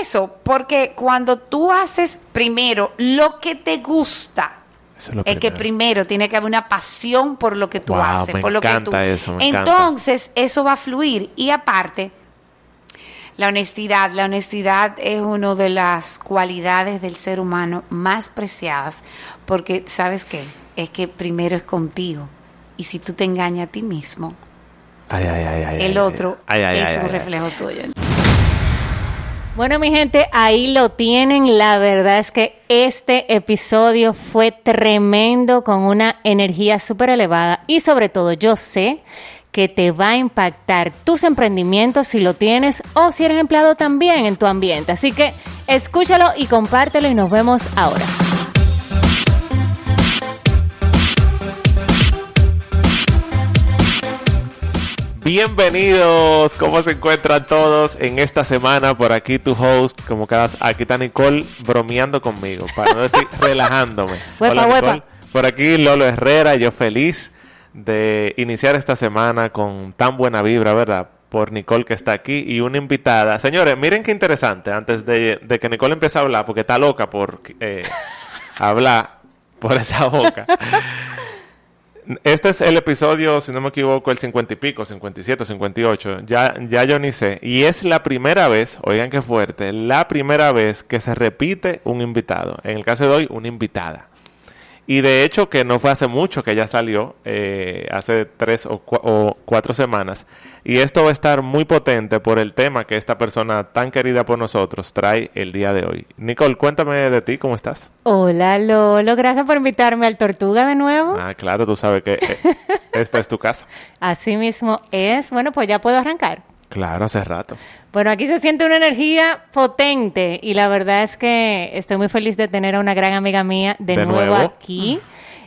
eso, porque cuando tú haces primero lo que te gusta, Eso es lo es que primero tiene que haber una pasión por lo que tú Wow, haces, me por lo que tú. eso, me encanta. Entonces, eso va a fluir y aparte la honestidad, la honestidad es una de las cualidades del ser humano más preciadas, porque sabes qué, es que primero es contigo y si tú te engañas a ti mismo, Ay, ay, ay, ay, el otro es un reflejo tuyo. Bueno, mi gente, ahí lo tienen. La verdad es que este episodio fue tremendo, con una energía súper elevada y sobre todo yo sé que te va a impactar tus emprendimientos si lo tienes o si eres empleado también en tu ambiente. Así que escúchalo y compártelo y nos vemos ahora. Bienvenidos, ¿cómo se encuentran todos en esta semana? Por aquí tu host, como cada... Aquí está Nicole bromeando conmigo, para no decir relajándome. Huepa, Hola, huepa. Nicole. Por aquí Lolo Herrera, yo feliz de iniciar esta semana con tan buena vibra, ¿verdad? Por Nicole que está aquí y una invitada. Señores, miren qué interesante, antes de, de que Nicole empiece a hablar, porque está loca por eh, hablar por esa boca. Este es el episodio, si no me equivoco, el 50 y pico, 57, 58. Ya, ya yo ni sé. Y es la primera vez, oigan qué fuerte, la primera vez que se repite un invitado. En el caso de hoy, una invitada. Y de hecho que no fue hace mucho que ya salió, eh, hace tres o, cua- o cuatro semanas. Y esto va a estar muy potente por el tema que esta persona tan querida por nosotros trae el día de hoy. Nicole, cuéntame de ti, ¿cómo estás? Hola Lolo, gracias por invitarme al Tortuga de nuevo. Ah, claro, tú sabes que eh, esta es tu casa. Así mismo es. Bueno, pues ya puedo arrancar. Claro, hace rato. Bueno, aquí se siente una energía potente y la verdad es que estoy muy feliz de tener a una gran amiga mía de, De nuevo, nuevo. aquí.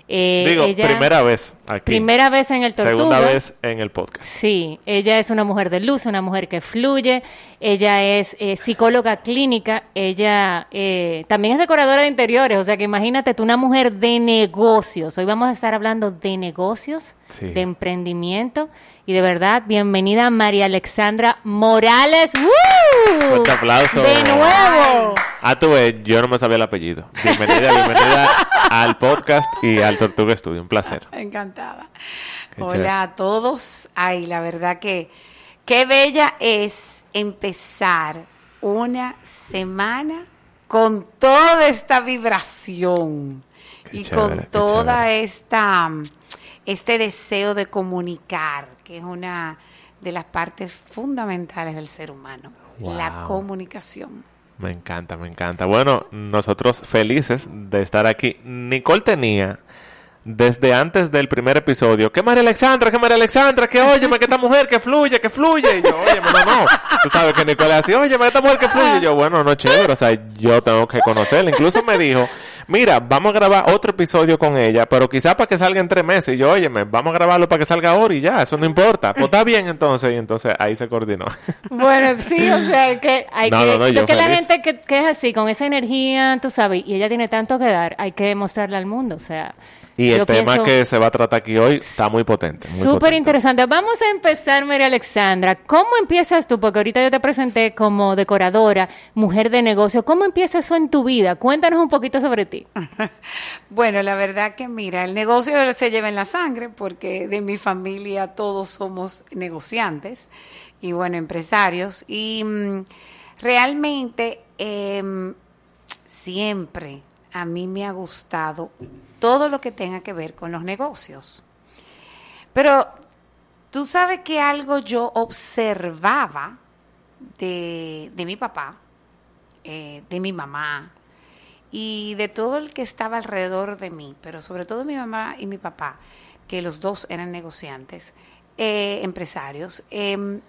Eh, Digo, ella- primera vez aquí. primera vez en el Tortuga. Segunda vez en el podcast. Sí, ella es una mujer de luz, una mujer que fluye, ella es eh, psicóloga clínica, ella eh, también es decoradora de interiores, o sea que imagínate tú una mujer de negocios, hoy vamos a estar hablando de negocios, Sí. de emprendimiento y de verdad, bienvenida María Alexandra Morales. ¡Woo! Fuerte aplauso. De nuevo. Ah, tú ves, yo no me sabía el apellido. Bienvenida, bienvenida al podcast y al Tortuga Studio. Un placer. Encantada. Qué Hola chévere. a todos. Ay, la verdad que qué bella es empezar una semana con toda esta vibración Qué y chévere, con toda chévere. esta este deseo de comunicar, que es una de las partes fundamentales del ser humano, la comunicación. Me encanta, me encanta. Bueno, nosotros felices de estar aquí. Nicole tenía desde antes del primer episodio que María Alexandra, que María Alexandra, que óyeme, que esta mujer que fluye, que fluye. Y yo, oye, no, no. Tú sabes que Nicole así, oye, esta mujer que fluye. Y yo, bueno, no, chévere. O sea, yo tengo que conocerla. Incluso me dijo, mira, vamos a grabar otro episodio con ella, pero quizás para que salga en tres meses. Y yo, óyeme, vamos a grabarlo para que salga ahora y ya, eso no importa. Pues está bien entonces. Y entonces ahí se coordinó. Bueno, sí, o sea, que hay No, que... no, no, yo que la gente que, que es así, con esa energía, tú sabes, y ella tiene tanto que dar, hay que mostrarle al mundo, o sea... Y el tema que se va a tratar aquí hoy está muy potente. muy Súper potente. interesante. Vamos a empezar, María Alexandra. ¿Cómo empiezas tú? Porque ahorita yo te presenté como decoradora, mujer de negocio. ¿Cómo empieza eso en tu vida? Cuéntanos un poquito sobre ti. Bueno, la verdad que mira, el negocio se lleva en la sangre porque de mi familia todos somos negociantes y bueno, empresarios. Y mm, realmente em, siempre a mí me ha gustado todo lo que tenga que ver con los negocios. Pero tú sabes que algo yo observaba de, de mi papá, eh, de mi mamá, y de todo el que estaba alrededor de mí, pero sobre todo mi mamá y mi papá, que los dos eran negociantes, eh, empresarios, em,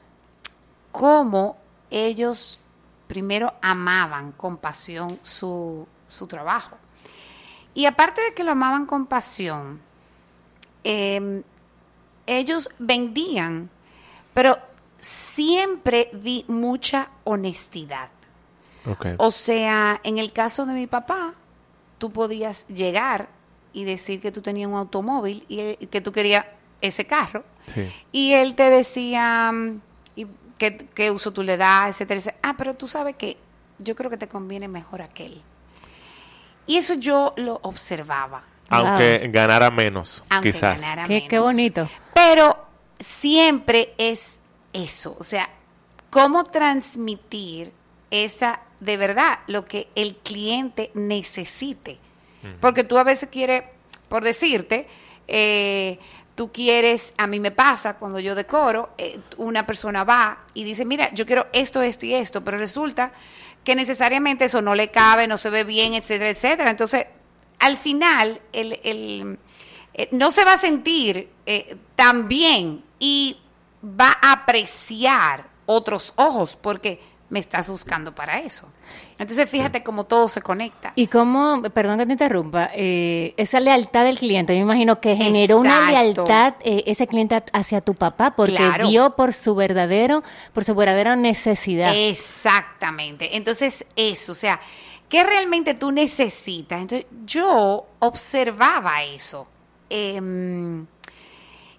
cómo ellos primero amaban con pasión su, su trabajo. Y aparte de que lo amaban con pasión, em, ellos vendían, pero siempre vi mucha honestidad. O sea, en el caso de mi papá, tú podías llegar y decir que tú tenías un automóvil y él- que tú querías ese carro. Sí. Y él te decía mm, y qué, qué uso tú le das, etcétera, etcétera. Ah, pero tú sabes que yo creo que te conviene mejor aquel. Y eso yo lo observaba. Aunque ganara menos, Aunque quizás. ganara Qué, qué menos. bonito. Pero siempre es eso, o sea, cómo transmitir esa, de verdad, lo que el cliente necesite. Porque tú a veces quieres, por decirte, eh, tú quieres, a mí me pasa cuando yo decoro, eh, una persona va y dice, mira, yo quiero esto, esto y esto, pero resulta que necesariamente eso no le cabe, no se ve bien, etcétera, etcétera. Entonces, al final, el, el- eh, no se va a sentir eh, tan bien y va a apreciar otros ojos porque me estás buscando para eso. Entonces, fíjate cómo todo se conecta. Y cómo, perdón que te interrumpa, eh, esa lealtad del cliente, me imagino que generó una lealtad eh, ese cliente hacia tu papá porque Claro. vio por su verdadero, por su verdadera necesidad. Exactamente. Entonces, eso, o sea, ¿qué realmente tú necesitas? Entonces, yo observaba eso. Em,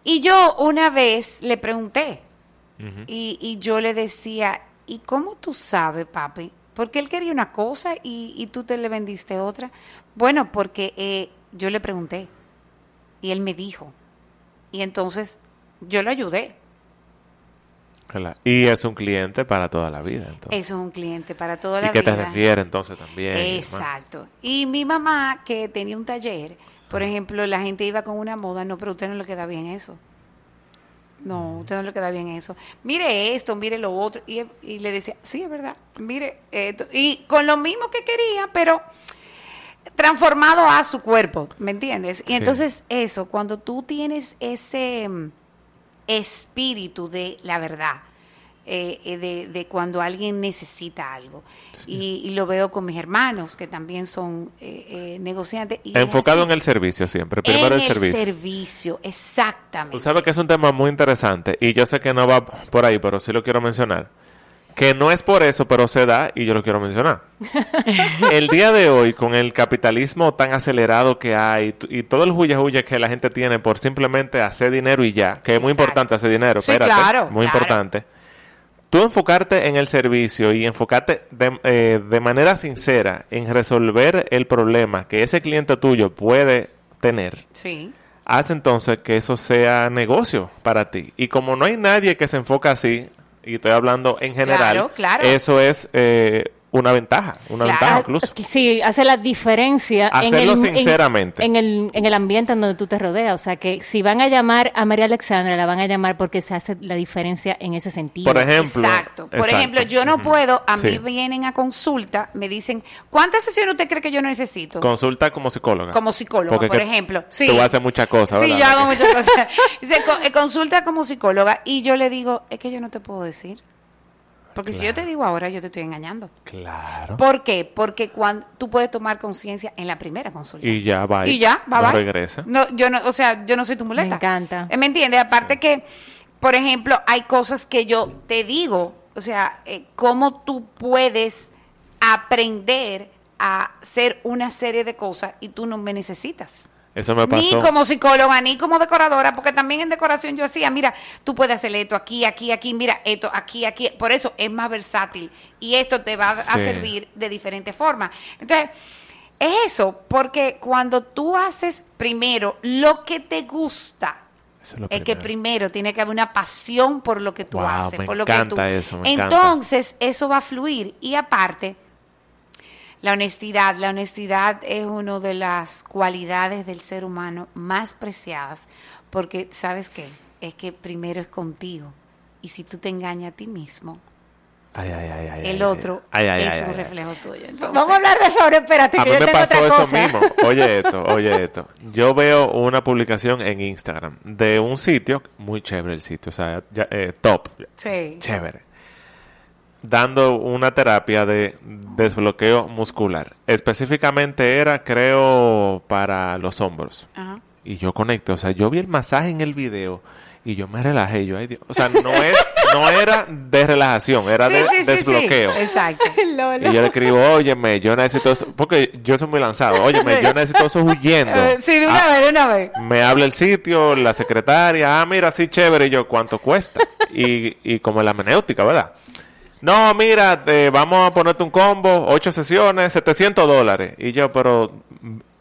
y yo una vez le pregunté, y, y yo le decía, ¿y cómo tú sabes, papi? Porque él quería una cosa y, y tú te le vendiste otra. Bueno, porque eh, yo le pregunté y él me dijo. Y entonces yo lo ayudé. Claro. Y es un cliente para toda la vida. Entonces. Es un cliente para toda la ¿Y qué te vida. refiere entonces también? Exacto. Y mi mamá, que tenía un taller, por ejemplo, la gente iba con una moda, no, pero a usted no le queda bien eso. No, a usted no le queda bien eso. Mire esto, mire lo otro. Y, y le decía, sí, es verdad, mire esto. Y con lo mismo que quería, pero transformado a su cuerpo, ¿me entiendes? Y Sí. entonces eso, cuando tú tienes ese mm, espíritu de la verdad, eh, eh, de, de cuando alguien necesita algo. Y, y lo veo con mis hermanos, que también son eh, eh, negociantes. Y Enfocado en el servicio siempre. Primero En el servicio. servicio, exactamente. Tú sabes que es un tema muy interesante y yo sé que no va por ahí, pero sí lo quiero mencionar. Que no es por eso, pero se da y yo lo quiero mencionar. el día de hoy, con el capitalismo tan acelerado que hay y todo el huya huya que la gente tiene por simplemente hacer dinero y ya, que es muy Exacto. importante hacer dinero, Sí, espérate, claro, muy claro. importante. Tú enfocarte en el servicio y enfocarte de, eh, de manera sincera en resolver el problema que ese cliente tuyo puede tener Sí. haz entonces que eso sea negocio para ti. Y como no hay nadie que se enfoca así, y estoy hablando en general, Claro, claro. eso es eh, una ventaja, una Claro. ventaja incluso. Sí, hace la diferencia Hacerlo en, el, en- sinceramente. En, el, en el ambiente en donde tú te rodeas. O sea, que si van a llamar a María Alexandra, la van a llamar porque se hace la diferencia en ese sentido. Por ejemplo. Exacto. Por exacto. ejemplo, yo no puedo, a mí Sí. vienen a consulta, me dicen, ¿cuántas sesiones usted cree que yo necesito? Consulta como psicóloga. Como psicóloga, Porque por ejemplo. Sí. Tú haces muchas cosas, Sí, ¿verdad? yo hago muchas cosas. Dice, eh, consulta como psicóloga y yo le digo, es que yo no te puedo decir. Porque si yo te digo ahora, yo te estoy engañando. Claro. ¿Por qué? Porque cuando tú puedes tomar conciencia en la primera consulta. Y ya va. Y ya, va, no va. regresa. No, yo no, o sea, yo no soy tu muleta. Me encanta. Eh, ¿Me entiendes? Aparte que, por ejemplo, hay cosas que yo te digo, o sea, eh, cómo tú puedes aprender a hacer una serie de cosas y tú no me necesitas. Eso me Ni pasó. como psicóloga, ni como decoradora, porque también en decoración yo hacía, mira, tú puedes hacerle esto aquí, aquí, aquí, mira, esto aquí, aquí. Por eso es más versátil y esto te va a servir de diferentes formas. Entonces, es eso, porque cuando tú haces primero lo que te gusta, Eso es lo es que primero. tiene que haber una pasión por lo que tú Wow, haces, me por lo que encanta tú. eso, me encanta. Entonces, eso va a fluir y aparte la honestidad, la honestidad es una de las cualidades del ser humano más preciadas, porque sabes qué, es que primero es contigo y si tú te engañas a ti mismo, Ay, ay, ay, ay, el ay, otro ay, ay, es ay, un ay. reflejo tuyo. Entonces, Vamos a hablar de eso ahora, espérate, A que mí yo me tengo pasó otra eso cosa. mismo. Oye esto, oye esto. Yo veo una publicación en Instagram de un sitio, muy chévere el sitio, o sea, ya, eh, top, sí. chévere, dando una terapia de desbloqueo muscular. Específicamente era, creo, para los hombros. Ajá. Y yo conecté, o sea, yo vi el masaje en el video y yo me relajé. Yo, ay, Dios. O sea, no, es, no era de relajación, era Sí, de sí, sí, sí. desbloqueo. Exacto. Y yo le escribo, óyeme, yo necesito eso. Porque yo soy muy lanzado. Óyeme, yo necesito eso huyendo. Sí, de una Ah, vez, de una vez. me habla el sitio, la secretaria, ah, mira, sí, chévere. Y yo, ¿cuánto cuesta? Y, y como la menéutica, ¿verdad? No, mira, eh, vamos a ponerte un combo, ocho sesiones, 700 dólares. Y yo, pero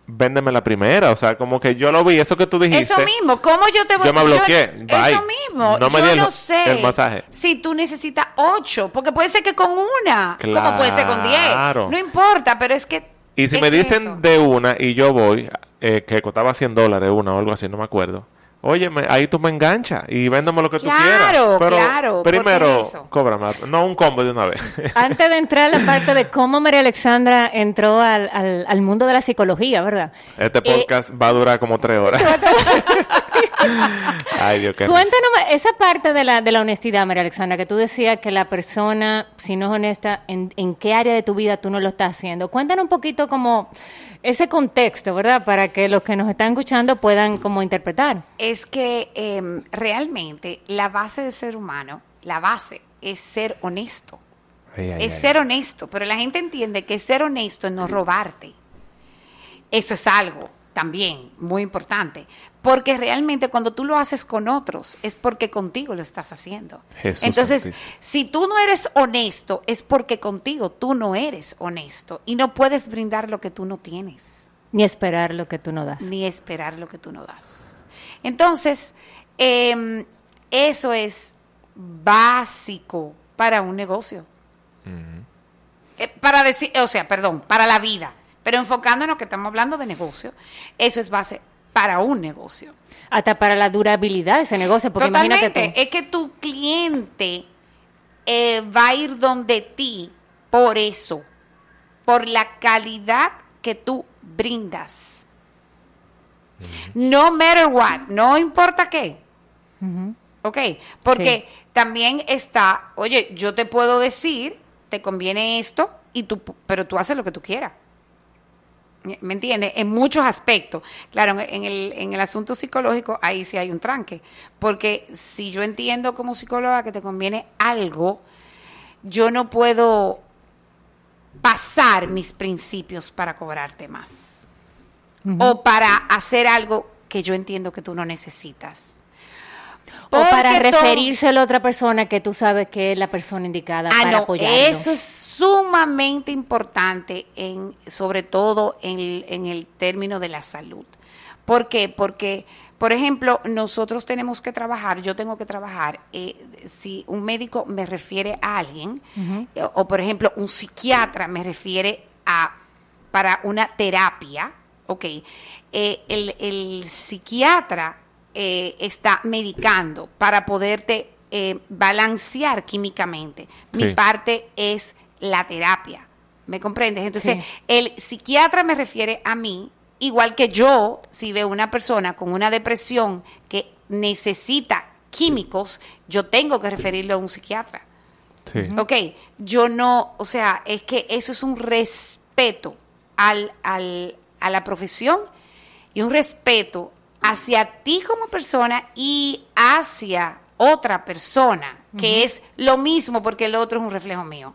véndeme la primera. O sea, como que yo lo vi, eso que tú dijiste. Eso mismo, ¿cómo yo te voy Yo me bloqueé, bye. Eso mismo, No me yo no sé. el masaje. Si tú necesitas ocho, porque puede ser que con una, como puede ser con diez. Claro. No importa, pero es que. Y si me dicen eso. de una y yo voy, eh, que costaba 100 dólares una o algo así, no me acuerdo. Oye, ahí tú me enganchas y véndeme lo que tú Claro, quieras. Pero claro, porque primero, eso. cóbrame. No un combo de una vez. Antes de entrar a la parte de cómo María Alexandra entró al, al- al mundo de la psicología, ¿verdad? Este Eh, podcast va a durar como tres horas. Ay, Dios, qué. Cuéntanos esa parte de la, de la honestidad, María Alexandra, que tú decías que la persona, si no es honesta, ¿en, en qué área de tu vida tú no lo estás haciendo? Cuéntanos un poquito como ese contexto, ¿verdad? Para que los que nos están escuchando puedan como interpretar. Es que em, realmente la base del ser humano, la base es ser honesto. Ay, ay, es ay. ser honesto, pero la gente entiende que ser honesto es no robarte. Eso es algo también muy importante, porque realmente cuando tú lo haces con otros es porque contigo lo estás haciendo. Jesús Entonces, santísimo. si tú no eres honesto es porque contigo tú no eres honesto y no puedes brindar lo que tú no tienes Ni esperar lo que tú no das. ni esperar lo que tú no das. Entonces, em, eso es básico para un negocio. Eh, para decir, o sea, perdón, para la vida. Pero enfocándonos que estamos hablando de negocio, eso es base para un negocio. Hasta para la durabilidad de ese negocio, porque Totalmente. imagínate tú. Es que tu cliente eh, va a ir donde ti por eso, por la calidad que tú brindas. No matter what, no importa qué. Ok, porque también está, oye, yo te puedo decir, te conviene esto, y tú, pero tú haces lo que tú quieras. ¿Me entiendes? En muchos aspectos. Claro, en, el, en el asunto psicológico, ahí sí hay un tranque. Porque si yo entiendo como psicóloga que te conviene algo, yo no puedo pasar mis principios para cobrarte más. O para hacer algo que yo entiendo que tú no necesitas. O para referirse a la otra persona que tú sabes que es la persona indicada Ah, para no, apoyarlo. eso es sumamente importante, en, sobre todo en el, en el término de la salud. ¿Por qué? Porque, por ejemplo, nosotros tenemos que trabajar, yo tengo que trabajar, eh, si un médico me refiere a alguien, eh, o por ejemplo, un psiquiatra me refiere a para una terapia, ok, eh, el, el psiquiatra eh, está medicando para poderte eh, balancear químicamente. Mi parte es la terapia. ¿Me comprendes? Entonces, Sí. el psiquiatra me refiere a mí, igual que yo, si veo una persona con una depresión que necesita químicos, yo tengo que referirlo a un psiquiatra. Sí. Ok, yo no, o sea, es que eso es un respeto al, al- a la profesión y un respeto hacia ti como persona y hacia otra persona, que es lo mismo porque el otro es un reflejo mío.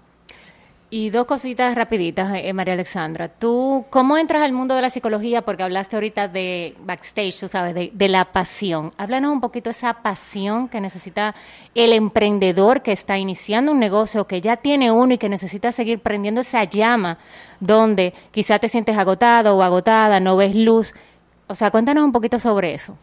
Y dos cositas rapiditas, eh, María Alexandra. ¿Tú cómo entras al mundo de la psicología? Porque hablaste ahorita de backstage, tú sabes, de, de la pasión. Háblanos un poquito de esa pasión que necesita el emprendedor que está iniciando un negocio, que ya tiene uno y que necesita seguir prendiendo esa llama donde quizá te sientes agotado o agotada, no ves luz. O sea, cuéntanos un poquito sobre eso.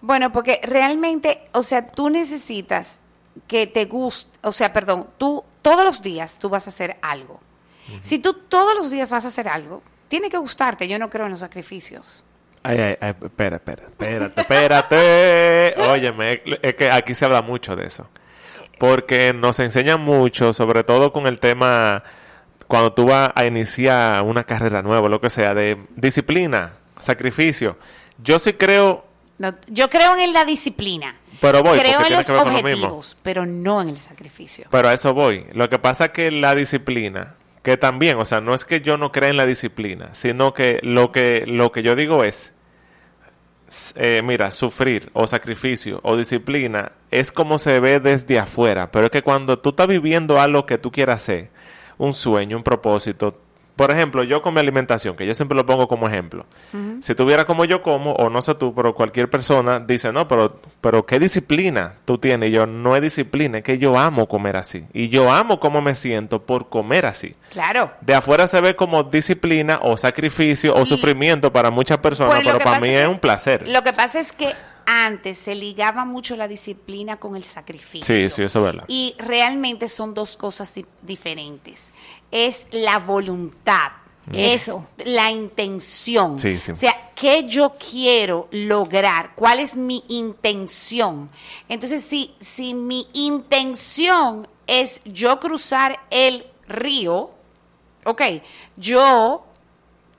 Bueno, porque realmente, o sea, tú necesitas que te guste, o sea, perdón, tú todos los días tú vas a hacer algo. Si tú todos los días vas a hacer algo, tiene que gustarte. Yo no creo en los sacrificios. Ay, ay, ay, espera, espera, espérate, espérate. Óyeme, es que aquí se habla mucho de eso. Porque nos enseñan mucho, sobre todo con el tema, cuando tú vas a iniciar una carrera nueva, lo que sea, de disciplina, sacrificio. Yo sí creo, No, yo creo en la disciplina. pero voy, creo porque en los que ver con lo mismo. objetivos, pero no en el sacrificio. Pero a eso voy. Lo que pasa es que la disciplina, que también, o sea, no es que yo no crea en la disciplina, sino que lo que, lo que yo digo es, eh, mira, sufrir o sacrificio o disciplina es como se ve desde afuera, pero es que cuando tú estás viviendo algo que tú quieras hacer, un sueño, un propósito, Por ejemplo, yo con mi alimentación, que yo siempre lo pongo como ejemplo. Si tuviera como yo como, o no sé tú, pero cualquier persona dice, no, pero, pero ¿qué disciplina tú tienes? Y yo, no es disciplina, es que yo amo comer así. Y yo amo cómo me siento por comer así. Claro. De afuera se ve como disciplina o sacrificio o Y- sufrimiento para muchas personas, Pues pero para mí es un placer. Lo que pasa es que antes se ligaba mucho la disciplina con el sacrificio. Sí, sí, eso es verdad. Y realmente son dos cosas di- diferentes. Es la voluntad. Eso. Es la intención. Sí, sí. O sea, ¿qué yo quiero lograr? ¿Cuál es mi intención? Entonces, si, si mi intención es yo cruzar el río, ok, yo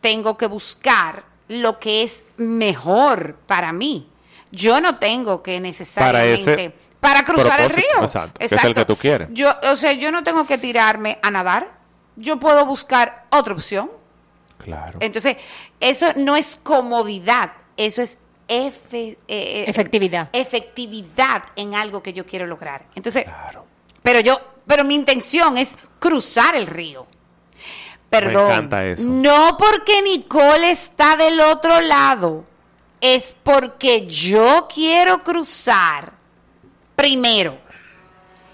tengo que buscar lo que es mejor para mí. Yo no tengo que necesariamente ese para cruzar el río. exacto, que es el que tú quieres. Yo, o sea, yo no tengo que tirarme a nadar. Yo puedo buscar otra opción. Claro. Entonces, eso no es comodidad, eso es efe- eh, eh, Efectividad. efectividad en algo que yo quiero lograr. Entonces, Claro. pero yo, pero mi intención es cruzar el río. Perdón. encanta eso. No porque Nicole está del otro lado, es porque yo quiero cruzar primero.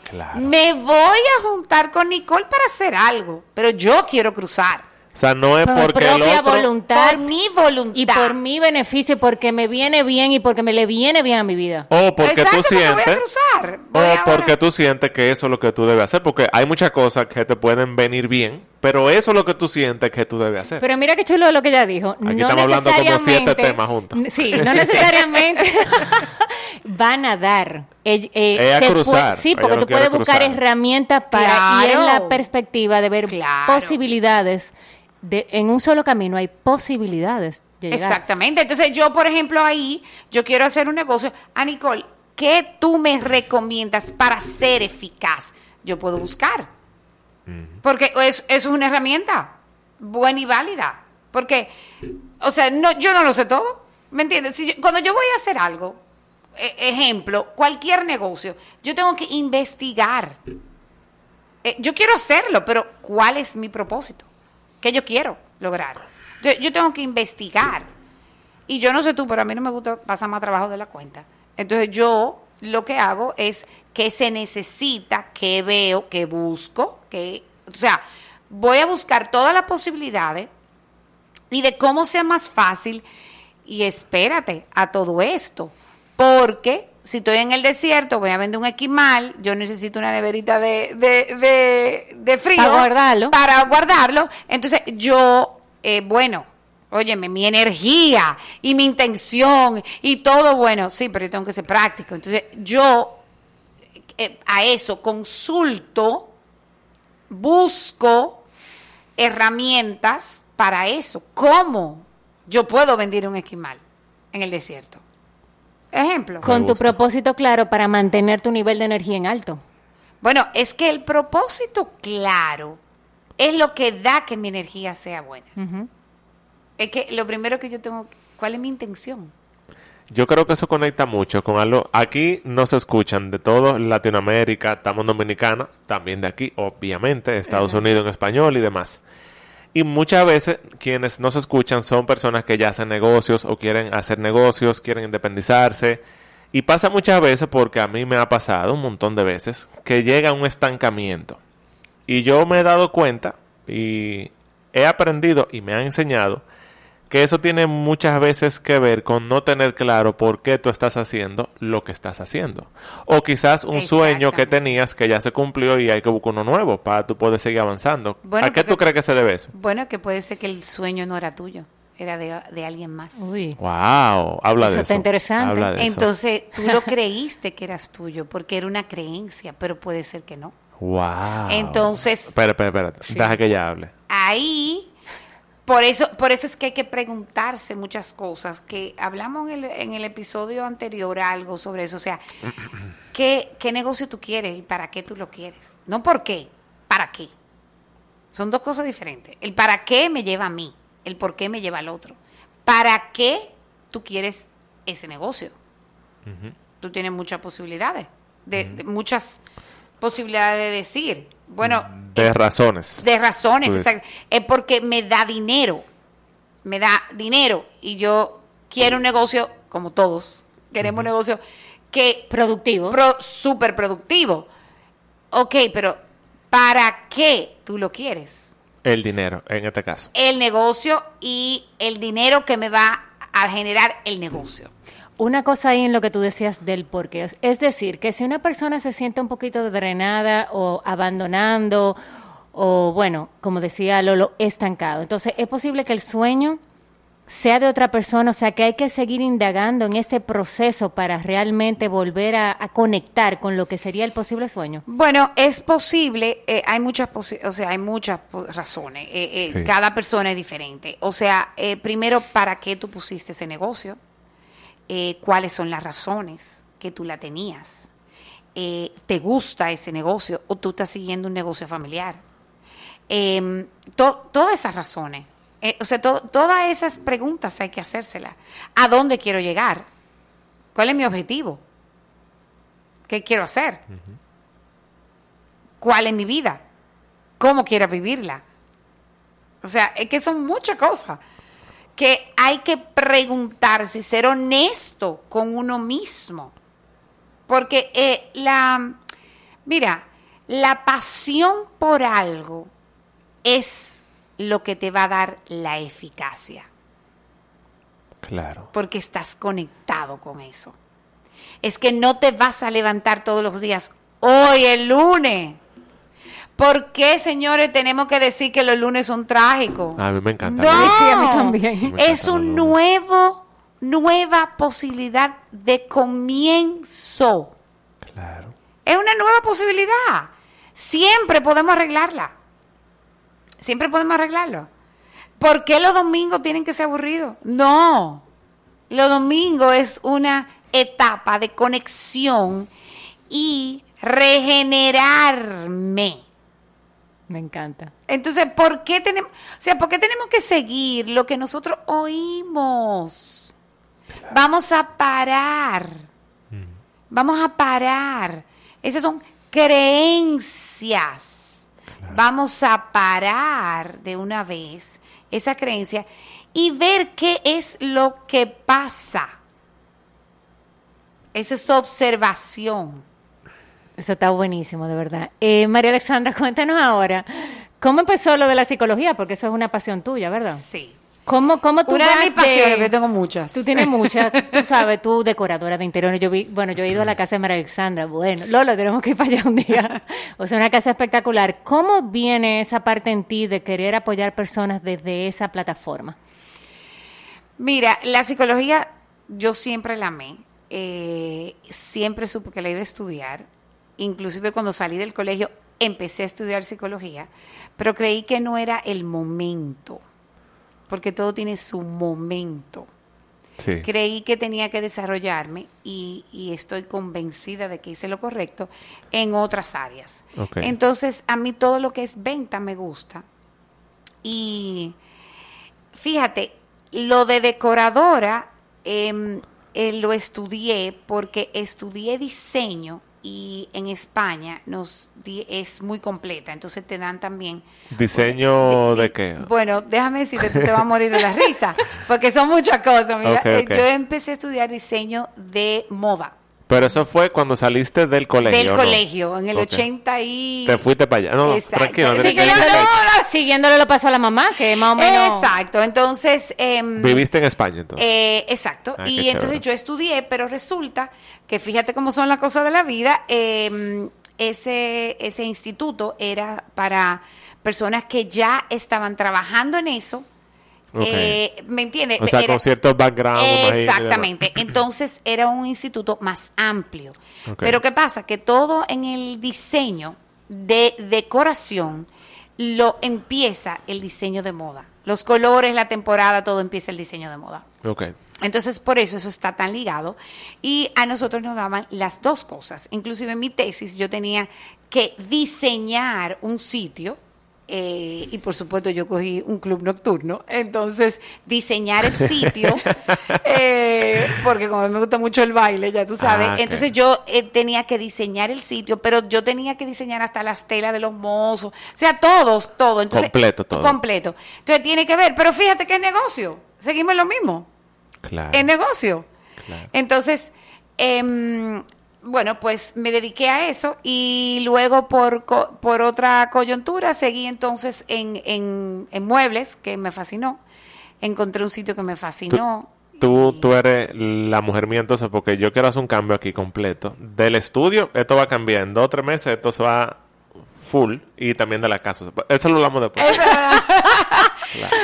Claro. Me voy a juntar con Nicole para hacer algo, pero yo quiero cruzar. O sea, no es Por porque el propia otro... voluntad. Por mi voluntad. Y por mi beneficio, porque me viene bien y porque me le viene bien a mi vida. O porque Exacto, tú porque voy a sientes... cruzar. O ahora- porque tú sientes que eso es lo que tú debes hacer. Porque hay muchas cosas que te pueden venir bien, pero eso es lo que tú sientes que tú debes hacer. Pero mira qué chulo lo que ella dijo. Aquí estamos hablando como siete temas juntos. Sí, no necesariamente van a dar. Eh, eh, Ella se cruzar, puede- sí, ella porque tú puedes buscar herramientas para y es Claro. la perspectiva de ver Claro. posibilidades. De, en un solo camino hay posibilidades de llegar. Exactamente. Entonces, yo, por ejemplo, ahí, yo quiero hacer un negocio. A Nicole, ¿qué tú me recomiendas para ser eficaz? Yo puedo buscar. Porque es, es una herramienta buena y válida. Porque, o sea, no, yo no lo sé todo. ¿Me entiendes? Si yo- cuando yo voy a hacer algo, e- ejemplo, cualquier negocio, yo tengo que investigar. Eh, yo quiero hacerlo, pero ¿cuál es mi propósito? ¿Qué yo quiero lograr? Yo, yo tengo que investigar. Y yo no sé tú, pero a mí no me gusta pasar más trabajo de la cuenta. Entonces yo lo que hago es que se necesita, que veo, que busco, que, o sea, voy a buscar todas las posibilidades y de cómo sea más fácil. Y espérate a todo esto, porque si estoy en el desierto, voy a vender un esquimal, yo necesito una neverita de, de, de, de frío. Para guardarlo. Para guardarlo. Entonces yo, eh, bueno, óyeme, mi energía y mi intención y todo, bueno, sí, pero yo tengo que ser práctico. Entonces yo eh, a eso consulto, busco herramientas para eso. ¿Cómo yo puedo vender un esquimal en el desierto? Ejemplo. Con tu propósito claro para mantener tu nivel de energía en alto. Bueno, es que el propósito claro es lo que da que mi energía sea buena. Es que lo primero que yo tengo, ¿cuál es mi intención? Yo creo que eso conecta mucho con algo. Aquí no se escuchan de todo Latinoamérica, estamos en Dominicana, también de aquí, obviamente, Estados Unidos en español y demás. Y muchas veces quienes no se escuchan son personas que ya hacen negocios o quieren hacer negocios, quieren independizarse. Y pasa muchas veces porque a mí me ha pasado un montón de veces que llega un estancamiento. Y yo me he dado cuenta y he aprendido y me han enseñado que eso tiene muchas veces que ver con no tener claro por qué tú estás haciendo lo que estás haciendo. O quizás un sueño que tenías que ya se cumplió y hay que buscar uno nuevo para tú poder seguir avanzando. Bueno, ¿A qué tú porque- crees que se debe eso? Bueno, que puede ser que el sueño no era tuyo, era de, de alguien más. Uy. Wow, habla Eso de está eso. interesante. Habla de eso. Entonces, tú lo creíste que eras tuyo, porque era una creencia, pero puede ser que no. Wow. Entonces- Espera, espera, espera. Sí. Deja que ella hable. Ahí, por eso, por eso es que hay que preguntarse muchas cosas, que hablamos en el, en el episodio anterior algo sobre eso, o sea, ¿qué, ¿qué negocio tú quieres y para qué tú lo quieres? No por qué, para qué. Son dos cosas diferentes. El para qué me lleva a mí, el por qué me lleva al otro. ¿Para qué tú quieres ese negocio? Tú tienes muchas posibilidades, de, de muchas posibilidades de decir. Bueno, De razones. de razones, es porque me da dinero, me da dinero y yo quiero un negocio, como todos, queremos un negocio que Productivos. pro, súper productivo. Ok, pero ¿para qué tú lo quieres? El dinero, en este caso. El negocio y el dinero que me va a generar el negocio. Una cosa ahí en lo que tú decías del porqué. Es- Es decir, que si una persona se siente un poquito drenada o abandonando o, bueno, como decía Lolo, estancado, entonces es posible que el sueño sea de otra persona, o sea que hay que seguir indagando en ese proceso para realmente volver a, a conectar con lo que sería el posible sueño. Bueno, es posible, eh, hay muchas, posi- o sea, hay muchas po- razones. eh, eh, Sí. Cada persona es diferente. O sea, eh, primero, ¿para qué tú pusiste ese negocio? Eh, ¿Cuáles son las razones que tú la tenías? Eh, ¿Te gusta ese negocio o tú estás siguiendo un negocio familiar? Em, to- todas esas razones, eh, o sea, to- todas esas preguntas hay que hacérselas. ¿A dónde quiero llegar? ¿Cuál es mi objetivo? ¿Qué quiero hacer? ¿Cuál es mi vida? ¿Cómo quiero vivirla? O sea, es que son muchas cosas que hay que preguntarse ser honesto con uno mismo. Porque eh, la, mira, la pasión por algo es lo que te va a dar la eficacia, Claro. porque estás conectado con eso. Es que no te vas a levantar todos los días, hoy el lunes. ¿Por qué, señores, tenemos que decir que los lunes son trágicos? A mí me encanta. No, Sí, a mí también. Me es un nuevo, nueva posibilidad de comienzo. Claro. Es una nueva posibilidad. Siempre podemos arreglarla. Siempre podemos arreglarlo. ¿Por qué los domingos tienen que ser aburridos? No. Los domingos es una etapa de conexión y regenerarme. Me encanta. Entonces, ¿por qué tenemos, o sea, por qué tenemos que seguir lo que nosotros oímos? Vamos a parar. Vamos a parar. Esas son creencias. Vamos a parar de una vez esa creencia y ver qué es lo que pasa. Esa es observación. Eso está buenísimo, de verdad. Eh, María Alexandra, cuéntanos ahora, ¿cómo empezó lo de la psicología? Porque eso es una pasión tuya, ¿verdad? Sí. ¿Cómo, cómo tú Una de mis pasiones, yo tengo muchas. Tú tienes muchas, tú sabes, tú decoradora de interiores. Yo vi, bueno, yo he ido a la casa de María Alexandra. Bueno, Lolo, tenemos que ir para allá un día. O sea, una casa espectacular. ¿Cómo viene esa parte en ti de querer apoyar personas desde esa plataforma? Mira, la psicología yo siempre la amé. Eh, siempre supe que la iba a estudiar. Inclusive cuando salí del colegio empecé a estudiar psicología, pero creí que no era el momento, porque todo tiene su momento. Sí. Creí que tenía que desarrollarme y, y estoy convencida de que hice lo correcto en otras áreas. Entonces, a mí todo lo que es venta me gusta. Y fíjate, lo de decoradora em, eh, lo estudié porque estudié diseño y en España nos di- es muy completa, entonces te dan también ¿Diseño di- de di- qué? Bueno, déjame decirte, tú te vas a morir de la risa, porque son muchas cosas. Mira, Eh, yo empecé a estudiar diseño de moda Pero eso fue cuando saliste del colegio. del ¿no? colegio en el Ok. 80 y Te fuiste para allá. No, Exacto. tranquilo. Sí, no, no, Siguiéndole lo pasó a la mamá, que más o menos... Exacto, entonces em, Viviste en España entonces. Eh, exacto. Ah, y entonces chévere. yo estudié, pero resulta que fíjate cómo son las cosas de la vida. eh, ese, ese instituto era para personas que ya estaban trabajando en eso. Eh, ¿Me entiendes? o sea, Era- con ciertos background. Exactamente. Entonces era un instituto más amplio. Pero ¿qué pasa? Que todo en el diseño de decoración lo empieza el diseño de moda. Los colores, la temporada, todo empieza el diseño de moda. Ok. Entonces, por eso eso está tan ligado. Y a nosotros nos daban las dos cosas. Inclusive en mi tesis yo tenía que diseñar un sitio eh, y por supuesto yo cogí un club nocturno, entonces diseñar el sitio, eh, porque como me gusta mucho el baile, ya tú sabes, Ah, entonces yo eh, tenía que diseñar el sitio, pero yo tenía que diseñar hasta las telas de los mozos, o sea, todos, todo. Entonces, Completo, todo. Completo. Entonces tiene que ver, pero fíjate que es negocio, seguimos lo mismo Claro. es negocio. Claro. Entonces, em, bueno, pues me dediqué a eso y luego por, co- por otra coyuntura seguí entonces en, en, en muebles, que me fascinó. Encontré un sitio que me fascinó. Tú, Y- tú eres la mujer mía entonces porque yo quiero hacer un cambio aquí completo. Del estudio, esto va a cambiar. En dos o tres meses esto se va full y también de la casa. Eso lo hablamos después.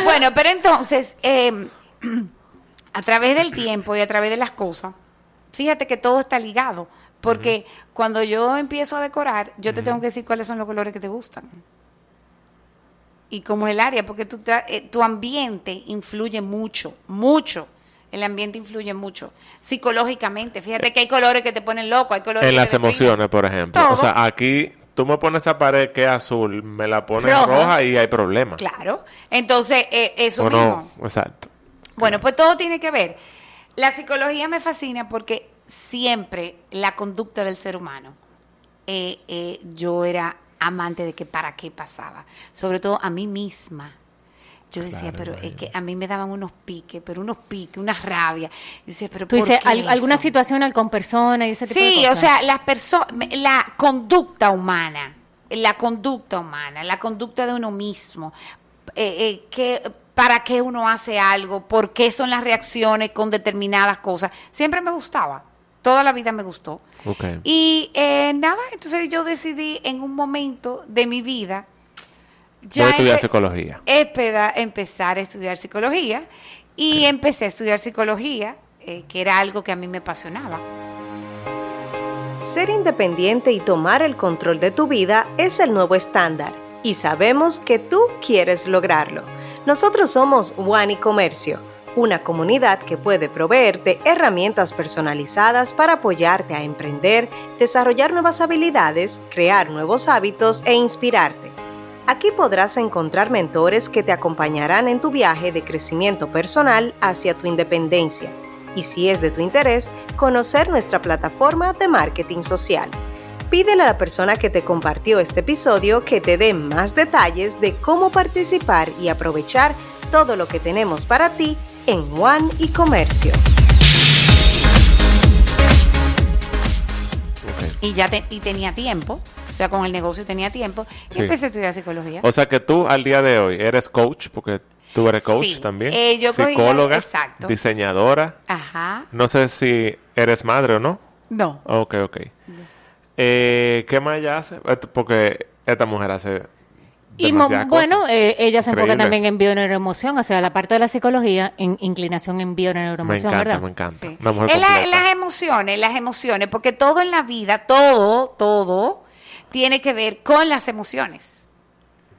Bueno, pero entonces, em, a través del tiempo y a través de las cosas, fíjate que todo está ligado. Porque cuando yo empiezo a decorar, yo te tengo que decir cuáles son los colores que te gustan. Y como el área, porque te- eh, tu ambiente influye mucho, mucho. El ambiente influye mucho. Psicológicamente, fíjate que hay colores que te ponen loco, hay colores en que las te emociones, por ejemplo. Todo. O sea, aquí tú me pones esa pared que es azul, me la pones Roja. roja, y hay problema. Claro. Entonces, eh, eso ¿O mismo. no? Exacto. Bueno, pues todo tiene que ver. La psicología me fascina porque siempre la conducta del ser humano, eh, eh, yo era amante de que para qué pasaba, sobre todo a mí misma. Yo decía, Claro, pero es que a mí me daban unos piques, pero unos piques, unas rabias. Yo decía, pero Tú ¿por dices, qué al- alguna situación con personas y ese tipo de Sí, o sea, las personas, la conducta humana, la conducta humana, la conducta de uno mismo, eh, eh, que, para qué uno hace algo, por qué son las reacciones con determinadas cosas, siempre me gustaba, toda la vida me gustó. Y eh, nada, entonces yo decidí en un momento de mi vida, Voy a estudiar psicología. espeda- empezar a estudiar psicología y empecé a estudiar psicología, eh, que era algo que a mí me apasionaba. Ser independiente y tomar el control de tu vida es el nuevo estándar y sabemos que tú quieres lograrlo. Nosotros somos One y Comercio, una comunidad que puede proveerte herramientas personalizadas para apoyarte a emprender, desarrollar nuevas habilidades, crear nuevos hábitos e inspirarte. Aquí podrás encontrar mentores que te acompañarán en tu viaje de crecimiento personal hacia tu independencia. Y si es de tu interés, conocer nuestra plataforma de marketing social. Pídele a la persona que te compartió este episodio que te dé más detalles de cómo participar y aprovechar todo lo que tenemos para ti en One y Comercio. Y ya te- y tenía tiempo, o sea, con el negocio tenía tiempo, y Sí. empecé a estudiar psicología. O sea que tú al día de hoy eres coach, porque tú eres coach Sí. también. Eh, yo psicóloga, exacto. diseñadora. Ajá. No sé si eres madre o no. No. Ok, ok. Eh, ¿Qué más ella hace? Eh, Porque esta mujer hace. Y bueno, eh, ella se enfoca también en bioneuroemoción, o sea, la parte de la psicología, en inclinación en me bioneuroemoción, encanta, ¿verdad? me encanta. Sí. Es la- las emociones, las emociones, porque todo en la vida, todo, todo, tiene que ver con las emociones.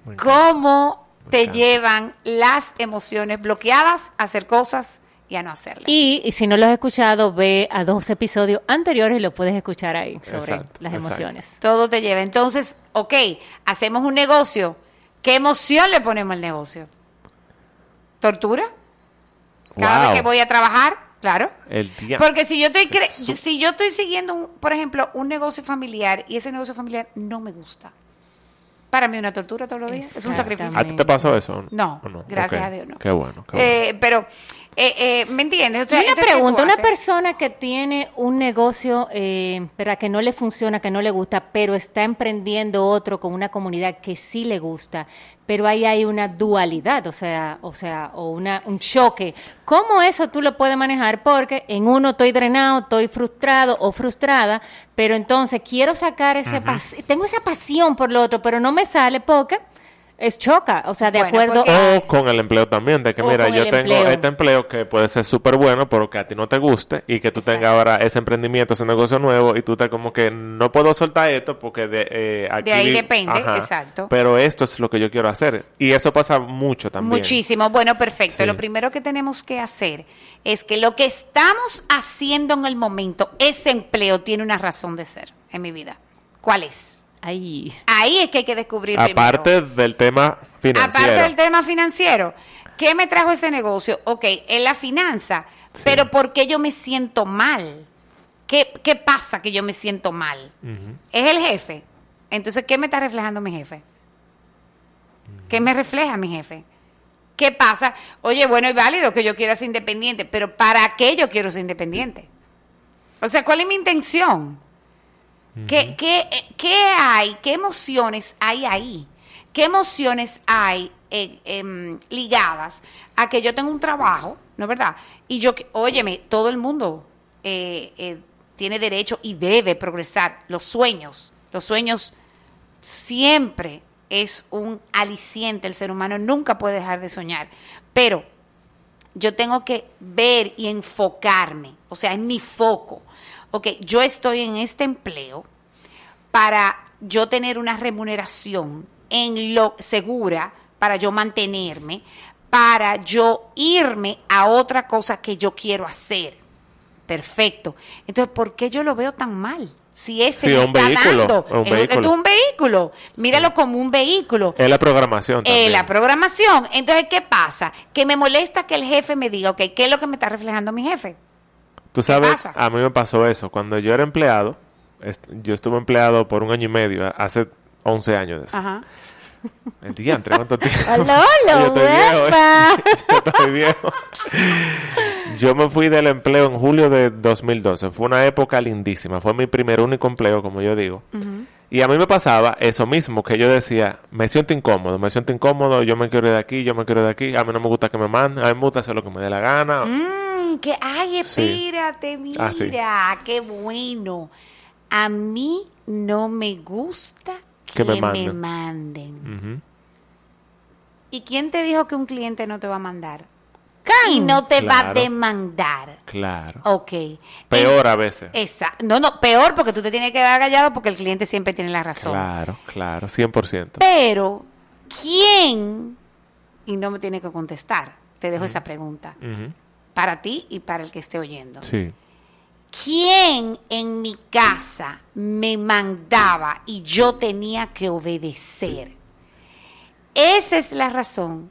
Me. Cómo Me te llevan las emociones bloqueadas a hacer cosas y a no hacerlas. Y, y si no lo has escuchado, ve a dos episodios anteriores y lo puedes escuchar ahí sobre Exacto, las exacto. emociones. Todo te lleva. Entonces, ok, hacemos un negocio. ¿Qué emoción le ponemos al negocio? ¿Tortura? Cada Wow. vez que voy a trabajar, claro. El día. Porque si yo estoy cre- si yo estoy siguiendo, un- por ejemplo, un negocio familiar y ese negocio familiar no me gusta, para mí una tortura todos los días, es un sacrificio. ¿A ti te pasó eso? No, ¿O gracias Ok. a Dios no. Qué bueno. Qué bueno. Eh, pero, eh, eh, ¿me entiendes? O sea, una entonces, ¿qué tú pregunta, una persona que tiene un negocio, eh, ¿verdad? que no le funciona, que no le gusta, pero está emprendiendo otro con una comunidad que sí le gusta, pero ahí hay una dualidad, o sea, o sea, o una, un choque. ¿Cómo eso tú lo puedes manejar? Porque en uno estoy drenado, estoy frustrado o frustrada, pero entonces quiero sacar ese pas- tengo esa pasión por lo otro, pero no me sale porque es choca, o sea, de Bueno, acuerdo porque- O con el empleo también, de que O mira, yo tengo empleo. este empleo que puede ser súper bueno, pero que a ti no te guste y que tú tengas ahora ese emprendimiento, ese negocio nuevo y tú estás como que no puedo soltar esto porque de, eh, aquí... ahí depende, exacto. Pero esto es lo que yo quiero hacer. Y eso pasa mucho también. Muchísimo. Bueno, perfecto. Sí. Lo primero que tenemos que hacer es que lo que estamos haciendo en el momento, ese empleo tiene una razón de ser en mi vida. ¿Cuál es? Ay. Ahí es que hay que descubrir Aparte primero. del tema financiero. Aparte del tema financiero. ¿Qué me trajo ese negocio? Ok, en la finanza, Sí. pero ¿por qué yo me siento mal? ¿Qué, qué pasa que yo me siento mal? Es el jefe. Entonces, ¿qué me está reflejando mi jefe? ¿Qué me refleja mi jefe? ¿Qué pasa? Oye, bueno, es válido que yo quiera ser independiente, pero ¿para qué yo quiero ser independiente? O sea, ¿cuál es mi intención? ¿Qué, qué, eh, qué hay? ¿Qué emociones hay ahí? ¿Qué emociones hay eh, em, ligadas a que yo tengo un trabajo, ¿no es verdad? Y yo, óyeme, todo el mundo eh, eh, tiene derecho y debe progresar. Los sueños, los sueños siempre es un aliciente. El ser humano nunca puede dejar de soñar. Pero yo tengo que ver y enfocarme, o sea, en mi foco. Ok, yo estoy en este empleo para yo tener una remuneración en lo segura, para yo mantenerme, para yo irme a otra cosa que yo quiero hacer. Perfecto. Entonces, ¿por qué yo lo veo tan mal? Si ese Sí, un está vehículo, dando, un es- vehículo. es un vehículo. Míralo como un vehículo. Es la programación también. la programación. Entonces, ¿qué pasa? Que me molesta que el jefe me diga, ok, ¿qué es lo que me está reflejando mi jefe? Tú sabes, pasa? a mí me pasó eso. Cuando yo era empleado, est- yo estuve empleado por un año y medio, hace 11 años. de eso. Ajá. El diantre, ¿cuánto tiempo? Hola, Yo hola, estoy viejo, ¿eh? Yo estoy viejo. Yo me fui del empleo en julio de 2012. Fue una época lindísima. Fue mi primer único empleo, como yo digo. Y a mí me pasaba eso mismo, que yo decía, me siento incómodo, me siento incómodo, yo me quiero ir de aquí, yo me quiero ir de aquí, a mí no me gusta que me manden, a mí me gusta hacer lo que me dé la gana. Mm, que, ay, Sí. espérate, mira, Ah, sí. qué bueno. A mí no me gusta que, Que me me, manden. ¿Y quién te dijo que un cliente no te va a mandar? Y no te va a demandar. Claro. Ok. Peor a veces. Esa. No, no, peor porque tú te tienes que quedar callado porque el cliente siempre tiene la razón. Claro, claro, 100%. Pero, ¿quién? Y no me tiene que contestar. Te dejo esa pregunta. Ujú. Para ti y para el que esté oyendo. Sí. ¿Quién en mi casa me mandaba y yo tenía que obedecer? Esa es la razón